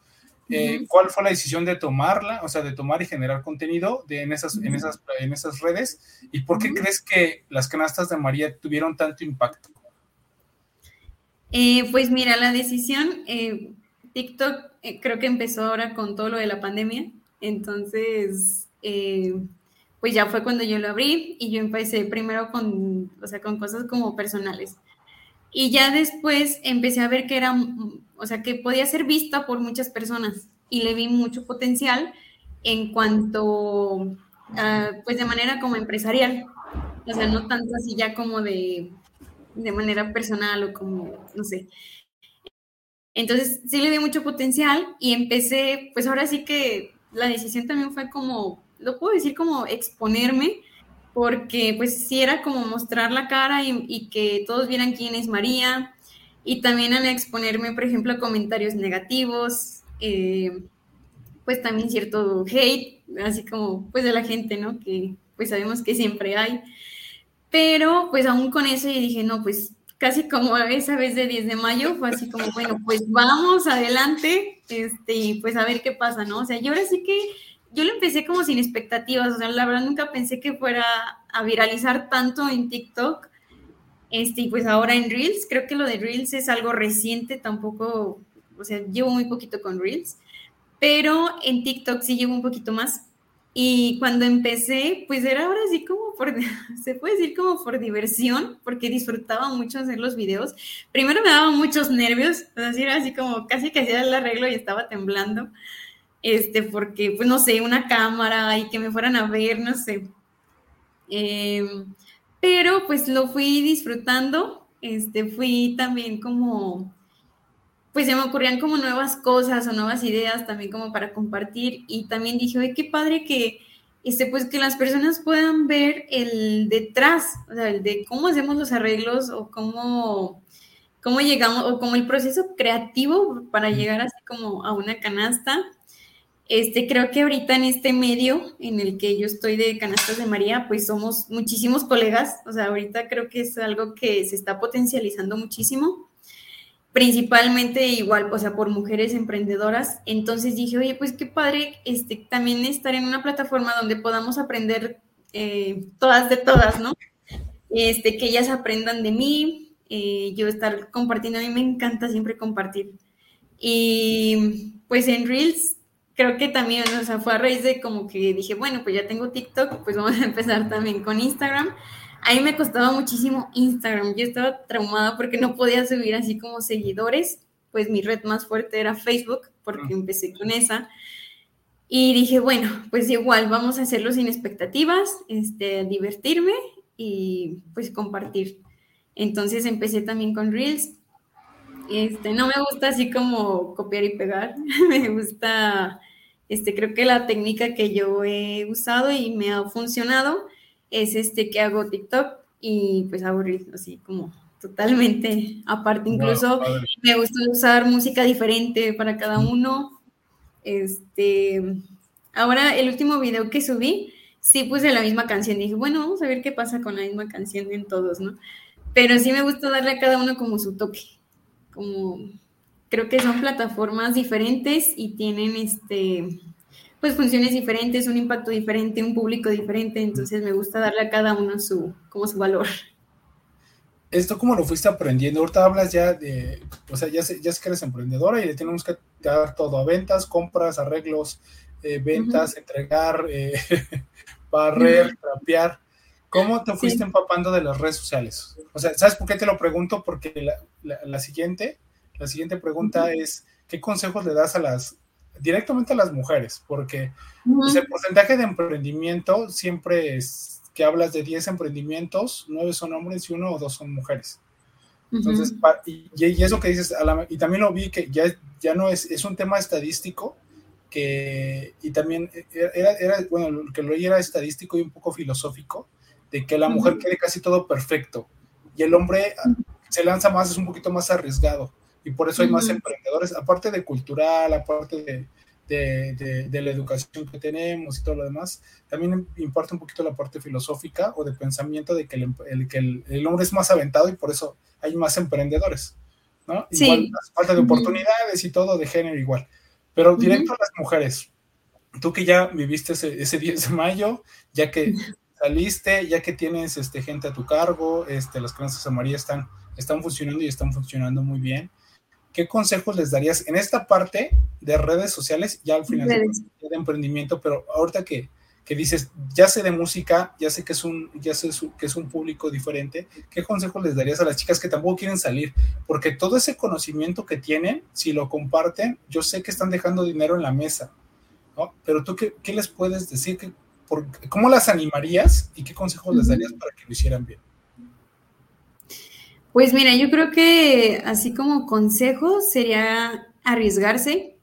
Speaker 2: Eh, ¿Cuál fue la decisión de tomarla, o sea, de tomar y generar contenido de, en, esas, en, esas, en esas redes? ¿Y por qué crees que las canastas de María tuvieron tanto impacto?
Speaker 1: Eh, pues mira, la decisión, eh, TikTok creo que empezó ahora con todo lo de la pandemia, entonces, pues ya fue cuando yo lo abrí y yo empecé primero con, o sea, con cosas como personales. Y ya después empecé a ver que era, o sea, que podía ser vista por muchas personas y le vi mucho potencial en cuanto, pues de manera como empresarial, o sea, no tanto así ya como de, de manera personal o como, no sé. Entonces sí le vi mucho potencial y empecé, pues ahora sí que la decisión también fue como, lo puedo decir como exponerme porque pues sí era como mostrar la cara y, que todos vieran quién es María y también al exponerme, por ejemplo, a comentarios negativos, eh, pues también cierto hate, así como pues de la gente, ¿no? Que pues sabemos que siempre hay. Pero pues aún con eso y dije, no, pues casi como esa vez de 10 de mayo, fue así como, bueno, pues vamos adelante, este, y pues a ver qué pasa, ¿no? O sea, yo ahora sí que yo lo empecé como sin expectativas, o sea, la verdad nunca pensé que fuera a viralizar tanto en TikTok. Este, y pues ahora en Reels, creo que lo de Reels es algo reciente, tampoco, o sea, llevo muy poquito con Reels, pero en TikTok sí llevo un poquito más. Y cuando empecé, pues era ahora sí como por, se puede decir como por diversión, porque disfrutaba mucho hacer los videos. Primero me daba muchos nervios, así era así como casi que hacía el arreglo y estaba temblando este, porque, pues no sé, una cámara y que me fueran a ver, no sé. Em, pero pues lo fui disfrutando, este, fui también como, pues se me ocurrían como nuevas cosas o nuevas ideas también como para compartir. Y también dije, oye, qué padre que, este, pues que las personas puedan ver el detrás, o sea, el de cómo hacemos los arreglos o cómo, cómo llegamos, o como el proceso creativo para llegar así como a una canasta este, creo que ahorita en este medio en el que yo estoy de Canastas de María, pues somos muchísimos colegas, o sea, ahorita creo que es algo que se está potencializando muchísimo, principalmente igual, o sea, por mujeres emprendedoras. Entonces dije, oye, pues qué padre este, también estar en una plataforma donde podamos aprender eh, todas de todas, ¿no? Este, que ellas aprendan de mí, eh, yo estar compartiendo, a mí me encanta siempre compartir. Y pues en Reels creo que también, o sea, fue a raíz de como que dije, bueno, pues ya tengo TikTok, pues vamos a empezar también con Instagram. A mí me costaba muchísimo Instagram, yo estaba traumada porque no podía subir así como seguidores, pues mi red más fuerte era Facebook, porque empecé con esa. Y dije, bueno, pues igual, vamos a hacerlo sin expectativas, este, divertirme y pues compartir. Entonces empecé también con Reels. Este, no me gusta así como copiar y pegar, me gusta, este, creo que la técnica que yo he usado y me ha funcionado es este que hago TikTok y pues hago Reels así como totalmente aparte. Incluso me gusta usar música diferente para cada uno. Este, ahora el último video que subí, sí puse la misma canción. Dije, bueno, vamos a ver qué pasa con la misma canción en todos, ¿no? Pero sí me gusta darle a cada uno como su toque. Como creo que son plataformas diferentes y tienen este pues funciones diferentes, un impacto diferente, un público diferente, entonces me gusta darle a cada uno su como su valor.
Speaker 2: ¿Esto cómo lo fuiste aprendiendo? Ahorita hablas ya de, o sea, ya sé, ya sé que eres emprendedora y le tenemos que dar todo a ventas, compras, arreglos, eh, ventas, entregar, eh, barrer, trapear. ¿Cómo te fuiste empapando de las redes sociales? O sea, ¿sabes por qué te lo pregunto? Porque la, siguiente, la siguiente pregunta es, ¿qué consejos le das a las, directamente a las mujeres? Porque pues, el porcentaje de emprendimiento siempre es que hablas de 10 emprendimientos, 9 son hombres y uno o dos son mujeres. Entonces, y, eso que dices, y también lo vi que ya, ya no es, es un tema estadístico, que, y también era, era, bueno, lo que lo era estadístico y un poco filosófico, de que la mujer quiere casi todo perfecto, y el hombre se lanza más, es un poquito más arriesgado, y por eso hay más emprendedores, aparte de cultural, aparte de, de, la educación que tenemos y todo lo demás, también importa un poquito la parte filosófica o de pensamiento de que el, que el, hombre es más aventado y por eso hay más emprendedores, ¿no? Igual, falta de oportunidades y todo de género igual. Pero directo a las mujeres, tú que ya viviste ese, ese 10 de mayo, ya que saliste, ya que tienes este, gente a tu cargo, este, las crianzas amarillas están, están funcionando y están funcionando muy bien. ¿Qué consejos les darías en esta parte de redes sociales, ya al final de, emprendimiento, pero ahorita que, que, dices, ya sé de música, ya sé que es un, ya sé que es un público diferente, ¿qué consejos les darías a las chicas que tampoco quieren salir? Porque todo ese conocimiento que tienen, si lo comparten, yo sé que están dejando dinero en la mesa, ¿no? Pero tú, ¿qué, qué les puedes decir? ¿Cómo las animarías y qué consejos les darías para que lo hicieran bien?
Speaker 1: Pues mira, yo creo que así como consejo sería arriesgarse.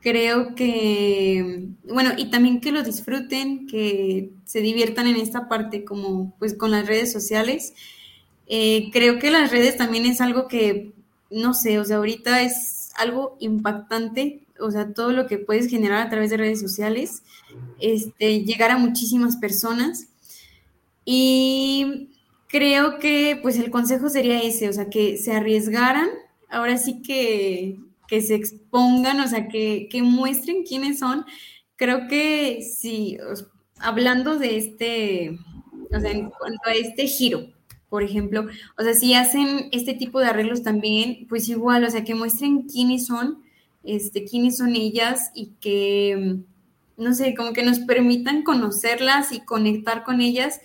Speaker 1: Creo que, bueno, y también que lo disfruten, que se diviertan en esta parte como pues con las redes sociales. Eh, creo que las redes también es algo que, no sé, o sea, ahorita es algo impactante, o sea, todo lo que puedes generar a través de redes sociales, este, llegar a muchísimas personas. Y creo que pues el consejo sería ese, o sea, que se arriesgaran, ahora sí que, que se expongan, o sea, que, que, muestren quiénes son. Creo que si, hablando de este, o sea, en cuanto a este giro, por ejemplo, o sea, si hacen este tipo de arreglos también, pues igual, o sea, que muestren quiénes son, este, quiénes son ellas y que, no sé, como que nos permitan conocerlas y conectar con ellas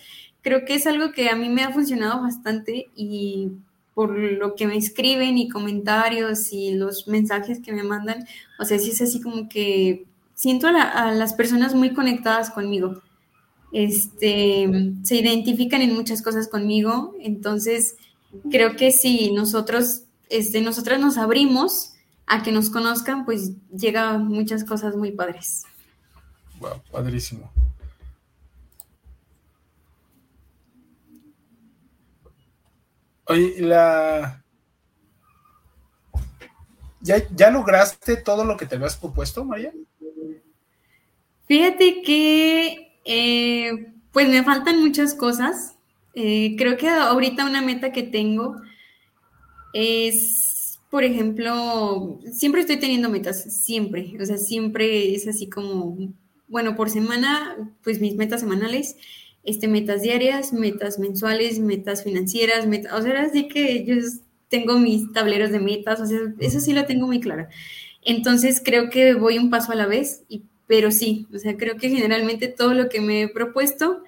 Speaker 1: creo que es algo que a mí me ha funcionado bastante y por lo que me escriben y comentarios y los mensajes que me mandan, o sea, sí es así como que siento a, las personas muy conectadas conmigo. Este, se identifican en muchas cosas conmigo, entonces creo que si nosotros, este, nosotras nos abrimos a que nos conozcan, pues llega muchas cosas muy padres.
Speaker 2: Wow, padrísimo. Oye, la... ¿Ya, lograste todo lo que te habías propuesto, María?
Speaker 1: Fíjate que, eh, pues me faltan muchas cosas. Eh, creo que ahorita una meta que tengo es, por ejemplo, siempre estoy teniendo metas, siempre, o sea, siempre es así como, bueno, por semana, pues mis metas semanales este, metas diarias, metas mensuales, metas financieras, metas, o sea, así que yo tengo mis tableros de metas, o sea, eso sí lo tengo muy claro. Entonces creo que voy un paso a la vez, y, pero sí, o sea, creo que generalmente todo lo que me he propuesto,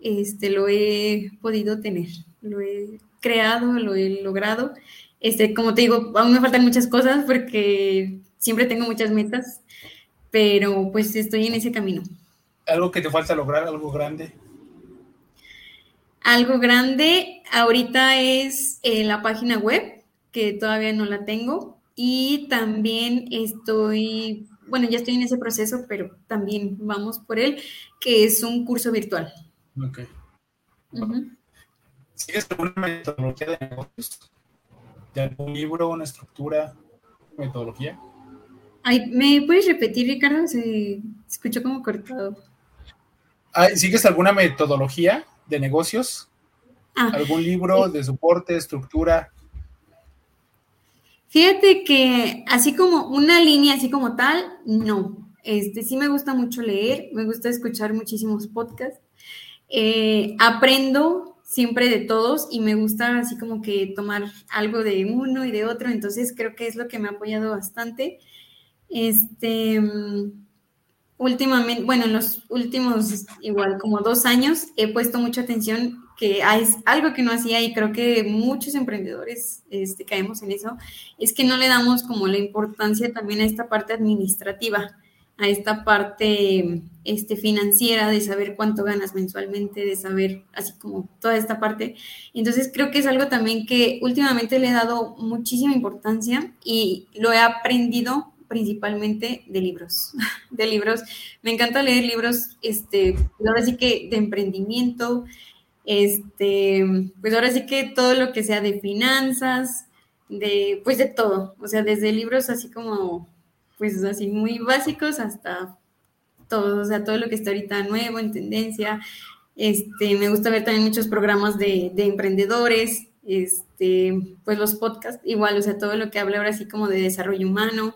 Speaker 1: este, lo he podido tener, lo he creado, lo he logrado. Este, como te digo, aún me faltan muchas cosas porque siempre tengo muchas metas, pero pues estoy en ese camino.
Speaker 2: ¿Algo que te falta lograr, algo grande?
Speaker 1: Algo grande ahorita es eh, la página web, que todavía no la tengo, y también estoy, bueno, ya estoy en ese proceso, pero también vamos por él, que es un curso virtual.
Speaker 2: Ok. ¿Sigues alguna metodología de negocios? ¿De algún libro, una estructura, metodología?
Speaker 1: ¿Me puedes repetir, Ricardo? Se escuchó como cortado.
Speaker 2: ¿Sigues alguna metodología de negocios? Ah, ¿Algún libro de soporte, estructura?
Speaker 1: Fíjate que así como una línea, así como tal, no. Este, sí me gusta mucho leer, me gusta escuchar muchísimos podcasts. Eh, aprendo siempre de todos y me gusta así como que tomar algo de uno y de otro, entonces creo que es lo que me ha apoyado bastante. Este, últimamente, bueno, en los últimos igual como dos años he puesto mucha atención que hay algo que no hacía y creo que muchos emprendedores este, caemos en eso, es que no le damos como la importancia también a esta parte administrativa, a esta parte este, financiera de saber cuánto ganas mensualmente, de saber así como toda esta parte. Entonces creo que es algo también que últimamente le he dado muchísima importancia y lo he aprendido principalmente de libros, de libros. Me encanta leer libros, este, ahora sí que de emprendimiento, este, pues ahora sí que todo lo que sea de finanzas, de, pues de todo, o sea, desde libros así como, pues así muy básicos hasta todo, o sea, todo lo que está ahorita nuevo, en tendencia. Este, me gusta ver también muchos programas de, de emprendedores, este, pues los podcasts, igual, o sea, todo lo que habla ahora así como de desarrollo humano,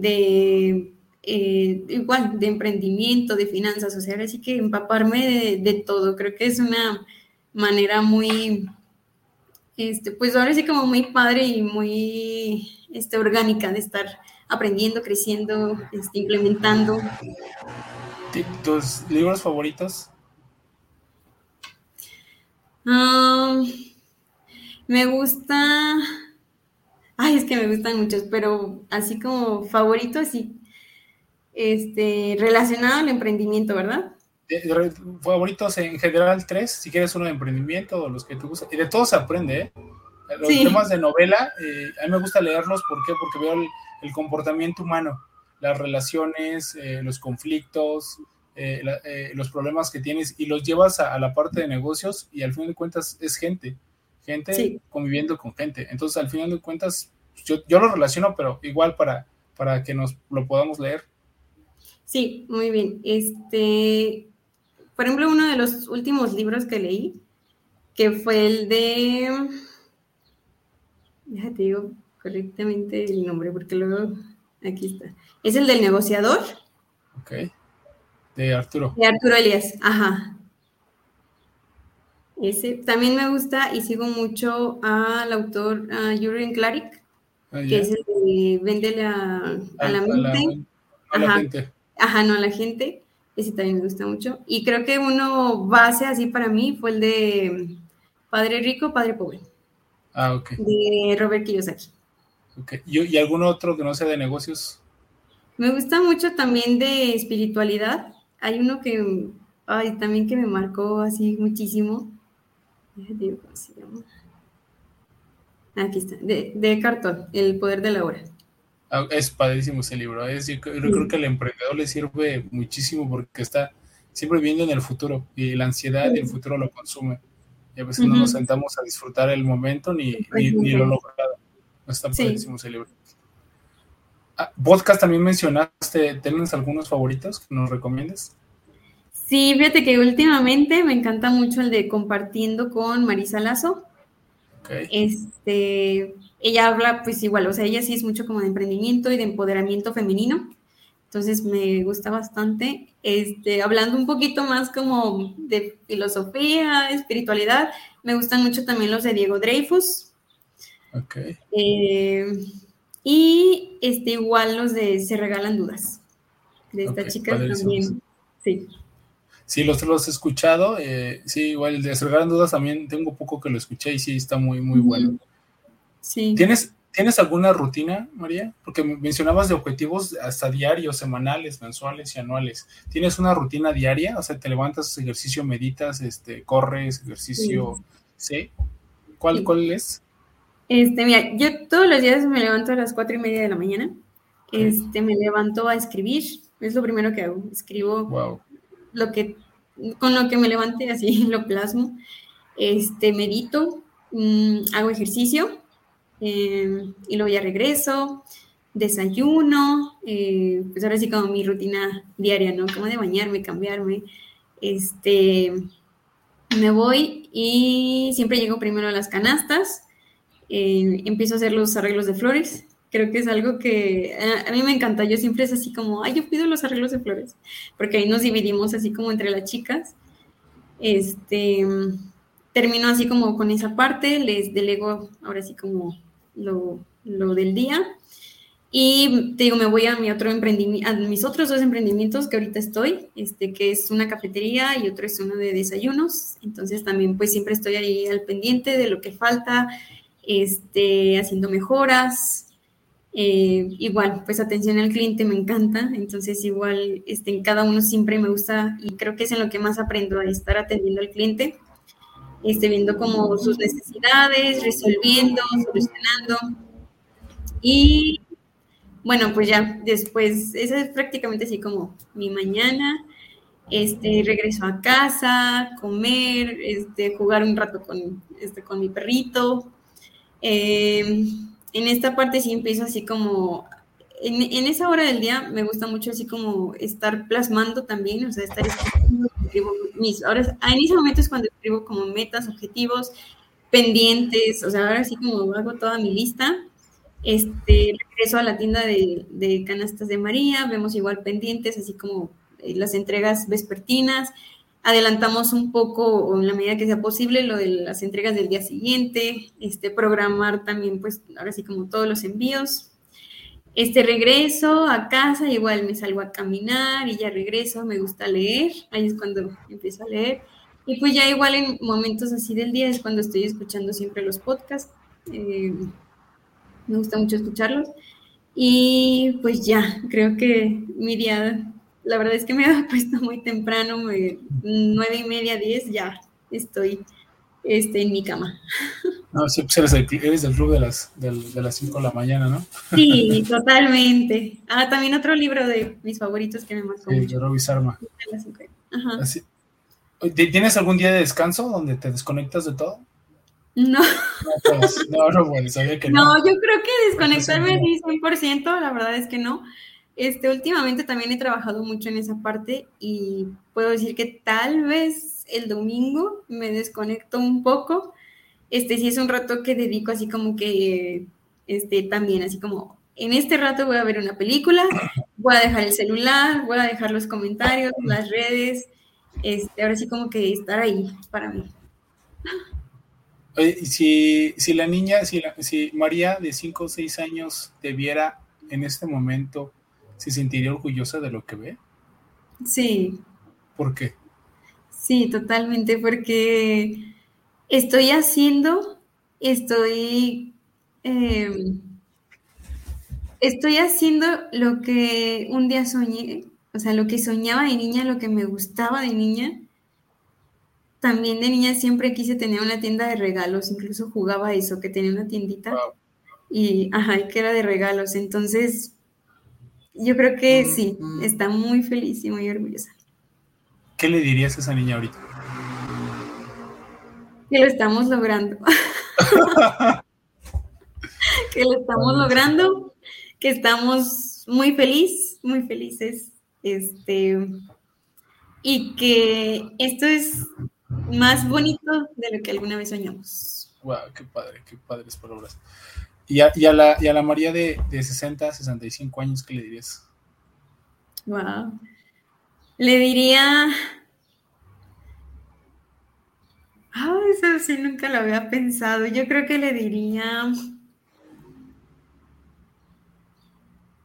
Speaker 1: de eh, igual, de emprendimiento, de finanzas, sociales así que empaparme de, todo, creo que es una manera muy, este, pues ahora sí como muy padre y muy este, orgánica de estar aprendiendo, creciendo, este, implementando.
Speaker 2: ¿Tus libros favoritos?
Speaker 1: Ah, me gusta Ay, es que me gustan muchos, pero así como favorito, así, este, relacionado al emprendimiento, ¿verdad?
Speaker 2: favoritos en general tres, si quieres uno de emprendimiento o los que tú gustas. Y de todos se aprende, ¿eh? Los temas de novela, eh, a mí me gusta leerlos, ¿por qué? Porque veo el, comportamiento humano, las relaciones, eh, los conflictos, los problemas que tienes y los llevas a, a, la parte de negocios y al fin de cuentas es gente gente conviviendo con gente. Entonces, al final de cuentas, yo, yo lo relaciono, pero igual para, para que nos lo podamos leer.
Speaker 1: Sí, muy bien. Este, por ejemplo, uno de los últimos libros que leí, que fue el de, déjate digo correctamente el nombre, porque luego aquí está. Es el del negociador.
Speaker 2: Ok. De Arturo.
Speaker 1: De Arturo Elías, ajá. Ese también me gusta y sigo mucho al autor Jürgen Klarik, ah, que es el que vende a, la mente. ajá, ajá, no a la gente. Ese también me gusta mucho. Y creo que uno base así para mí fue el de Padre Rico, Padre Pobre.
Speaker 2: Ah, ok.
Speaker 1: De Robert Kiyosaki.
Speaker 2: Ok. ¿Y, ¿Y algún otro que no sea de negocios?
Speaker 1: Me gusta mucho también de espiritualidad. Hay uno que, ay, también que me marcó así muchísimo Aquí está, de, cartón, El poder de la hora.
Speaker 2: Ah, es padrísimo ese libro. Es, yo, creo que al emprendedor le sirve muchísimo porque está siempre viendo en el futuro y la ansiedad del futuro lo consume. Y a veces no nos sentamos a disfrutar el momento ni, ni, lo logrado. Está padrísimo ese libro. Ah, podcast también mencionaste, ¿tienes algunos favoritos que nos recomiendes?
Speaker 1: Sí, fíjate que últimamente me encanta mucho el de compartiendo con Marisa Lazo. Este, ella habla, pues igual, o sea, ella sí es mucho como de emprendimiento y de empoderamiento femenino. Entonces me gusta bastante. Este, hablando un poquito más como de filosofía, espiritualidad, me gustan mucho también los de Diego Dreyfus.
Speaker 2: Ok.
Speaker 1: Eh, y este, igual los de Se Regalan Dudas. De esta chica también. Sí.
Speaker 2: Sí, los, los he escuchado. Eh, sí, igual el de Desargar Dudas también tengo poco que lo escuché y sí está muy, muy bueno.
Speaker 1: Sí.
Speaker 2: ¿Tienes, ¿Tienes alguna rutina, María? Porque mencionabas de objetivos hasta diarios, semanales, mensuales y anuales. ¿Tienes una rutina diaria? O sea, te levantas, ejercicio, meditas, este, corres, ejercicio, ¿sí? ¿Cuál, ¿Cuál es?
Speaker 1: Este, mira, yo todos los días me levanto a las cuatro y media de la mañana. Este, me levanto a escribir. Es lo primero que hago. Escribo lo que, con lo que me levante, así lo plasmo. Este, medito, mm, hago ejercicio Em, y luego ya regreso, desayuno, eh, pues ahora sí como mi rutina diaria, ¿no? Como de bañarme, cambiarme, este, me voy y siempre llego primero a las canastas, eh, empiezo a hacer los arreglos de flores, creo que es algo que a, mí me encanta, yo siempre es así como, ay, yo pido los arreglos de flores, porque ahí nos dividimos así como entre las chicas, este, termino así como con esa parte, les delego ahora sí como lo, del día. Y te digo, me voy a mi otro emprendimiento, a mis otros dos emprendimientos que ahorita estoy, este, que es una cafetería y otro es uno de desayunos. Entonces también pues siempre estoy ahí al pendiente de lo que falta, este, haciendo mejoras. Eh, igual, pues atención al cliente me encanta, entonces igual este, en cada uno siempre me gusta y creo que es en lo que más aprendo a estar atendiendo al cliente este, viendo como sus necesidades, resolviendo, solucionando. Y bueno, pues ya después, esa es prácticamente así como mi mañana. Este, regreso a casa, comer, este, jugar un rato con, este, con mi perrito. Em, en esta parte sí empiezo así como, en, en, esa hora del día me gusta mucho así como estar plasmando también, o sea, estar escribiendo escribo mis, ahora en ese momento es cuando escribo como metas, objetivos, pendientes, o sea, ahora sí como hago toda mi lista. Este, regreso a la tienda de, de canastas de María, vemos igual pendientes, así como eh, las entregas vespertinas, adelantamos un poco, o en la medida que sea posible, lo de las entregas del día siguiente, este, programar también, pues, ahora sí como todos los envíos, este regreso a casa, igual me salgo a caminar y ya regreso, me gusta leer, ahí es cuando empiezo a leer. Y pues ya igual en momentos así del día es cuando estoy escuchando siempre los podcasts. Eh, me gusta mucho escucharlos. Y pues ya, creo que mi día, la verdad es que me ha puesto muy temprano, nueve y media, diez, ya estoy este, en mi cama.
Speaker 2: No, sí, pues eres, del club de las, de las 5 de la mañana, ¿no?
Speaker 1: Sí, totalmente. Ah, también otro libro de mis favoritos que me marcó
Speaker 2: sí, mucho. Robbie Sarma. ¿Tienes algún día de descanso donde te desconectas de todo?
Speaker 1: No.
Speaker 2: No, pues, no, no, bueno, sabía que no.
Speaker 1: No, yo creo que desconectarme sí 100%, la verdad es que no. Este, últimamente también he trabajado mucho en esa parte y puedo decir que tal vez el domingo me desconecto un poco, este sí es un rato que dedico así como que, este también así como, en este rato voy a ver una película, voy a dejar el celular, voy a dejar los comentarios, las redes, este, ahora sí como que estar ahí para mí.
Speaker 2: Si, si la niña, si, si María de 5 o 6 años te viera en este momento, ¿se sentiría orgullosa de lo que ve?
Speaker 1: Sí.
Speaker 2: ¿Por qué?
Speaker 1: Sí, totalmente, porque estoy haciendo, estoy, em, estoy haciendo lo que un día soñé, o sea, lo que soñaba de niña, lo que me gustaba de niña. También de niña siempre quise tener una tienda de regalos, incluso jugaba eso, que tenía una tiendita y, ajá, que era de regalos. Entonces, yo creo que sí, está muy feliz y muy orgullosa.
Speaker 2: ¿Qué le dirías a esa niña ahorita?
Speaker 1: que lo estamos logrando. que lo estamos logrando, que estamos muy felices, muy felices. Este, y que esto es más bonito de lo que alguna vez soñamos.
Speaker 2: Wow, qué padre, qué padres palabras. Y a, y a, la, y a la María de, de 60, 65 años, ¿qué le dirías?
Speaker 1: Wow. Le diría Ah, eso sí nunca lo había pensado. Yo creo que le diría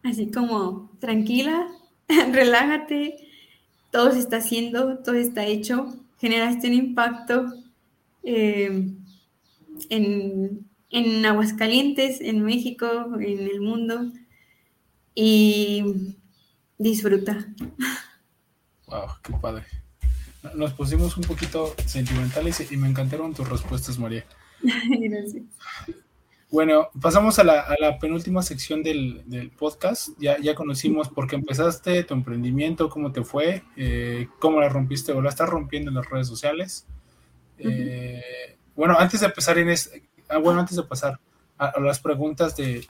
Speaker 1: así como tranquila, relájate, todo se está haciendo, todo está hecho, generaste un impacto eh, en, en Aguascalientes, en México, en el mundo. Y disfruta.
Speaker 2: Wow, qué padre. Nos pusimos un poquito sentimentales y me encantaron tus respuestas, María. Gracias. Bueno, pasamos a la, penúltima sección del, podcast. Ya, ya conocimos por qué empezaste, tu emprendimiento, cómo te fue, eh, cómo la rompiste o la estás rompiendo en las redes sociales. Eh, bueno, antes de empezar en este, bueno, antes de pasar a, las preguntas de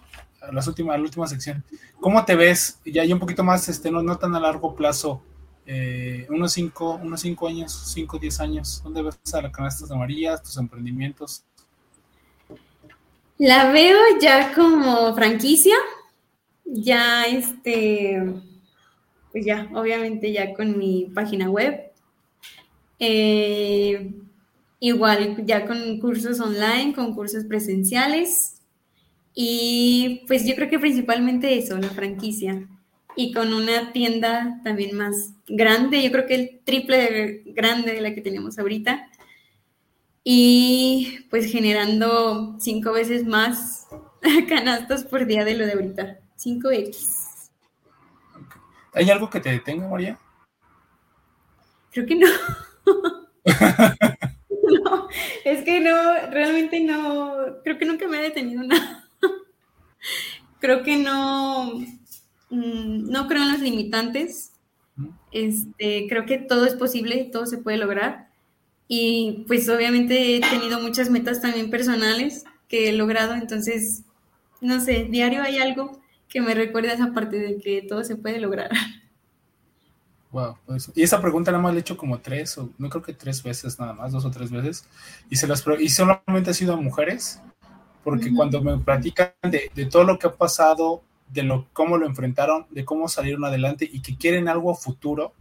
Speaker 2: las últimas, la última sección, ¿cómo te ves? Ya hay un poquito más, este, no, tan a largo plazo, eh, unos cinco, unos cinco años, cinco, diez años, ¿dónde ves a la canasta de María, tus emprendimientos?
Speaker 1: La veo ya como franquicia, ya este, pues ya, obviamente ya con mi página web. Eh, igual ya con cursos online, con cursos presenciales. Y pues yo creo que principalmente eso, la franquicia. Y con una tienda también más grande, yo creo que el triple de grande de la que tenemos ahorita y pues generando cinco veces más canastas por día de lo de ahorita. 5X.
Speaker 2: ¿Hay algo que te detenga, María?
Speaker 1: Creo que no. es que no, realmente no, creo que nunca me ha detenido nada. creo que no, mm, no creo en los limitantes. Este, creo que todo es posible, todo se puede lograr. Y pues obviamente he tenido muchas metas también personales que he logrado, entonces, no sé, diario hay algo que me recuerda esa parte de que todo se puede lograr.
Speaker 2: Wow, pues, y esa pregunta nada más la he hecho como tres, o no creo que tres veces nada más, dos o tres veces, y se las y solamente ha sido a mujeres, porque cuando me platican de, de, todo lo que ha pasado, de lo cómo lo enfrentaron, de cómo salieron adelante y que quieren algo futuro,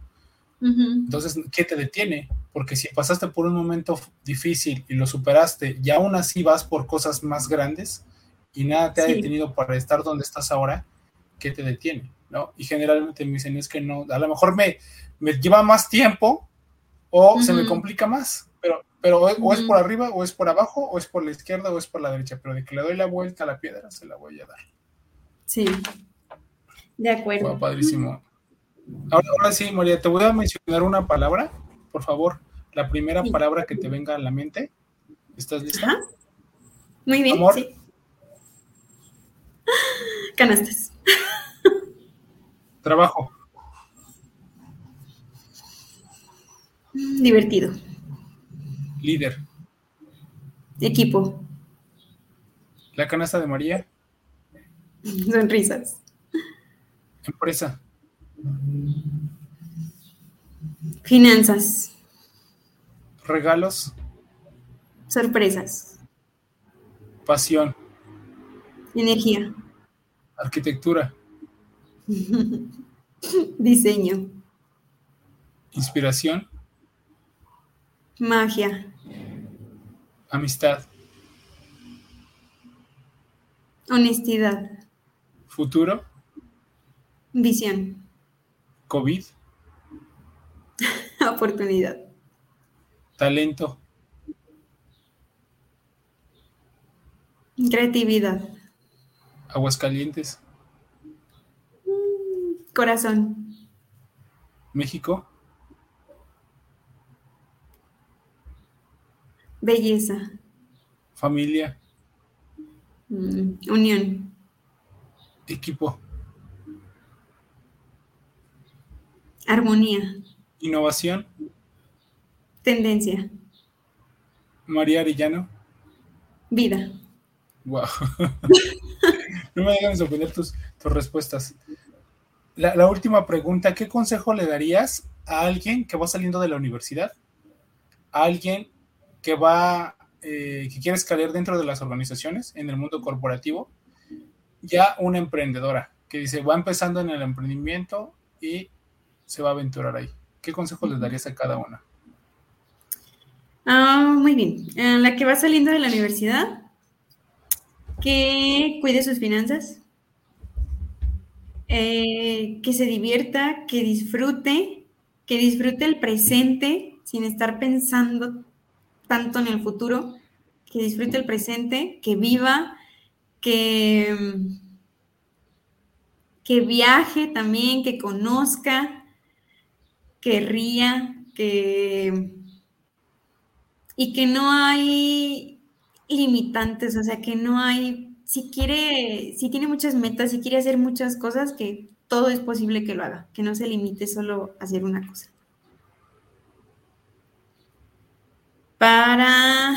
Speaker 2: entonces, ¿qué te detiene? Porque si pasaste por un momento difícil y lo superaste y aún así vas por cosas más grandes y nada te ha detenido para estar donde estás ahora, ¿qué te detiene? ¿No? Y generalmente me dicen es que no, a lo mejor me, me lleva más tiempo o se me complica más, pero, pero o es por arriba o es por abajo o es por la izquierda o es por la derecha, pero de que le doy la vuelta a la piedra se la voy a dar.
Speaker 1: Sí, de acuerdo.
Speaker 2: padrísimo. Ahora, sí, María, te voy a mencionar una palabra, por favor. La primera palabra que te venga a la mente. ¿Estás lista?
Speaker 1: Muy bien, sí. Canastas.
Speaker 2: Trabajo.
Speaker 1: Divertido.
Speaker 2: Líder.
Speaker 1: Equipo.
Speaker 2: La canasta de María.
Speaker 1: Sonrisas.
Speaker 2: Empresa.
Speaker 1: Finanzas.
Speaker 2: Regalos.
Speaker 1: Sorpresas.
Speaker 2: Pasión.
Speaker 1: Energía.
Speaker 2: Arquitectura.
Speaker 1: Diseño.
Speaker 2: Inspiración.
Speaker 1: Magia.
Speaker 2: Amistad.
Speaker 1: Honestidad.
Speaker 2: Futuro.
Speaker 1: Visión.
Speaker 2: COVID.
Speaker 1: Oportunidad.
Speaker 2: Talento.
Speaker 1: Creatividad.
Speaker 2: Aguascalientes.
Speaker 1: Corazón.
Speaker 2: México.
Speaker 1: Belleza.
Speaker 2: Familia.
Speaker 1: Mm, unión.
Speaker 2: Equipo.
Speaker 1: Armonía.
Speaker 2: Innovación.
Speaker 1: Tendencia.
Speaker 2: María Arillano.
Speaker 1: Vida.
Speaker 2: Wow. no me dejan sorprender tus, tus respuestas. La, última pregunta, ¿qué consejo le darías a alguien que va saliendo de la universidad? A alguien que va, eh, que quiere escalar dentro de las organizaciones, en el mundo corporativo, ya una emprendedora que dice, va empezando en el emprendimiento y se va a aventurar ahí? ¿Qué consejo les darías a cada una?
Speaker 1: Ah, muy bien. Eh, la que va saliendo de la universidad, que cuide sus finanzas, eh, que se divierta, que disfrute, que disfrute el presente sin estar pensando tanto en el futuro, que disfrute el presente, que viva, que, que viaje también, que conozca, que ría, que... y que no hay limitantes, o sea, que no hay, si quiere, si tiene muchas metas, si quiere hacer muchas cosas, que todo es posible que lo haga, que no se limite solo a hacer una cosa. Para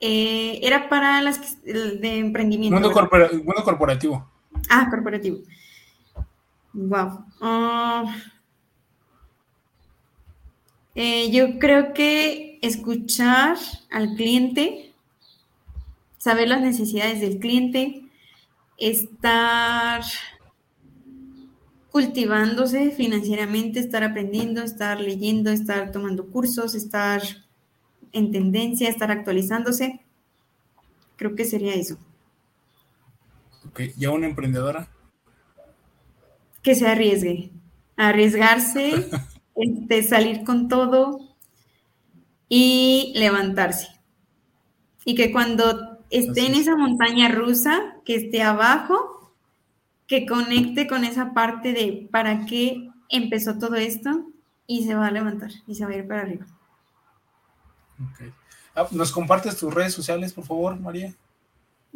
Speaker 1: eh, era para las de emprendimiento.
Speaker 2: Mundo, corporativo.
Speaker 1: Ah, corporativo. Wow. Ah, eh, yo creo que escuchar al cliente, saber las necesidades del cliente, estar cultivándose financieramente, estar aprendiendo, estar leyendo, estar tomando cursos, estar en tendencia, estar actualizándose. Creo que sería eso.
Speaker 2: Ok, ¿y a una emprendedora?
Speaker 1: Que se arriesgue. Arriesgarse, este, salir con todo y levantarse. Y que cuando esté en esa montaña rusa, que esté abajo, que conecte con esa parte de para qué empezó todo esto y se va a levantar y se va a ir para arriba.
Speaker 2: Ah, ¿Nos compartes tus redes sociales, por favor, María?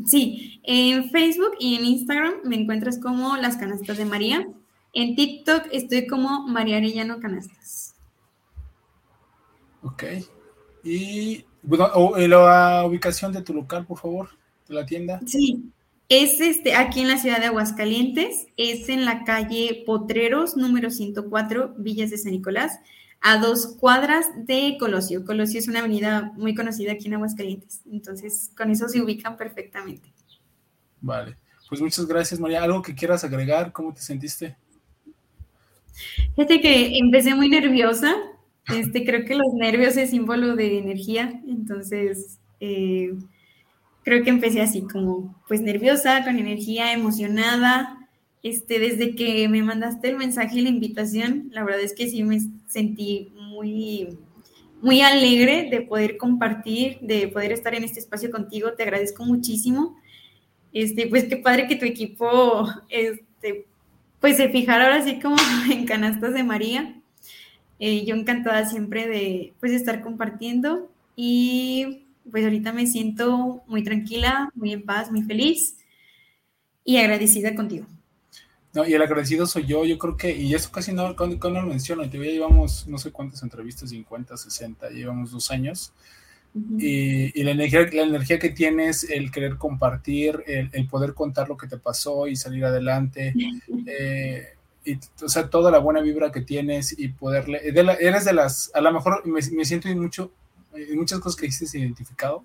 Speaker 1: Sí, en Facebook y en Instagram me encuentras como Las Canastas de María. En TikTok estoy como María Arellano Canastas.
Speaker 2: Ok. Y bueno, eh, la ubicación de tu local, por favor, de la tienda.
Speaker 1: Sí, es este, aquí en la ciudad de Aguascalientes, es en la calle Potreros, número 104, Villas de San Nicolás a dos cuadras de Colosio. Colosio es una avenida muy conocida aquí en Aguascalientes, entonces con eso se ubican perfectamente.
Speaker 2: Vale, pues muchas gracias María. ¿Algo que quieras agregar? ¿Cómo te sentiste?
Speaker 1: Fíjate que empecé muy nerviosa, este, creo que los nervios es símbolo de energía, entonces eh, creo que empecé así como pues nerviosa, con energía, emocionada, este, desde que me mandaste el mensaje y la invitación, la verdad es que sí me sentí muy, muy alegre de poder compartir, de poder estar en este espacio contigo. Te agradezco muchísimo. Este, pues qué padre que tu equipo, este, pues se fijara ahora sí como en canastas de María. Eh, yo encantada siempre de, pues, estar compartiendo y pues ahorita me siento muy tranquila, muy en paz, muy feliz y agradecida contigo.
Speaker 2: No, y el agradecido soy yo, yo creo que, y eso casi no, cuando, lo menciono, ya llevamos no sé cuántas entrevistas, 50, 60, llevamos dos años, y, la, energía, la energía que tienes, el querer compartir, el, poder contar lo que te pasó y salir adelante, eh, y, o sea, toda la buena vibra que tienes y poderle, eres de las, a lo mejor me, me siento en, mucho, en muchas cosas que hiciste identificado,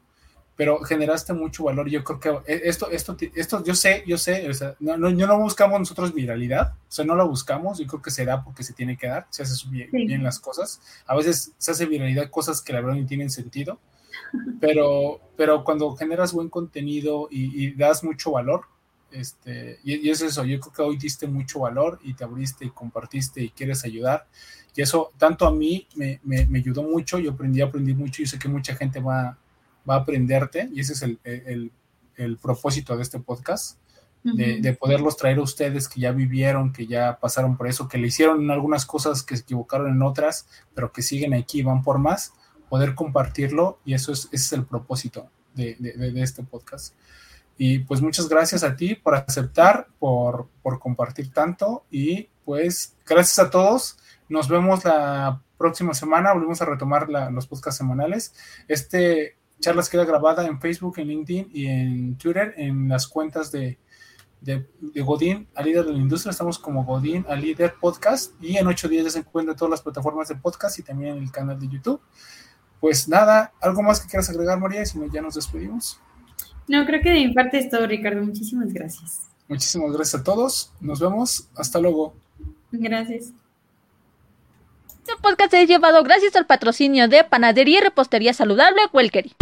Speaker 2: pero generaste mucho valor. Yo creo que e, esto, esto, esto, yo sé, yo sé, o sea, no, no, no buscamos nosotros viralidad, o sea, no la buscamos, yo creo que será porque se tiene que dar, se hace bien, bien, las cosas. A veces se hace viralidad cosas que la verdad no tienen sentido, pero, pero cuando generas buen contenido y, das mucho valor, este, y, es eso, yo creo que hoy diste mucho valor y te abriste y compartiste y quieres ayudar. Y eso tanto a mí me, me, me ayudó mucho, yo aprendí, aprendí mucho y sé que mucha gente va, va a aprenderte, y ese es el, propósito de este podcast, de, poderlos traer a ustedes que ya vivieron, que ya pasaron por eso, que le hicieron algunas cosas, que se equivocaron en otras, pero que siguen aquí y van por más, poder compartirlo, y eso es, ese es el propósito de, este podcast. Y pues muchas gracias a ti por aceptar, por, por compartir tanto, y pues gracias a todos. Nos vemos la próxima semana, volvemos a retomar los podcasts semanales. Este charlas queda grabada en Facebook, en LinkedIn y en Twitter, en las cuentas de, de, Godín, a líder de la industria. Estamos como Godín, a líder podcast. Y en ocho días ya se encuentran todas las plataformas de podcast y también en el canal de YouTube. Pues nada, ¿algo más que quieras agregar, María? Si no, ya nos despedimos.
Speaker 1: No, creo que de mi parte es todo, Ricardo. Muchísimas gracias.
Speaker 2: Muchísimas gracias a todos. Nos vemos. Hasta luego.
Speaker 1: Gracias.
Speaker 3: Este podcast es llevado gracias al patrocinio de Panadería y Repostería Saludable Welkery.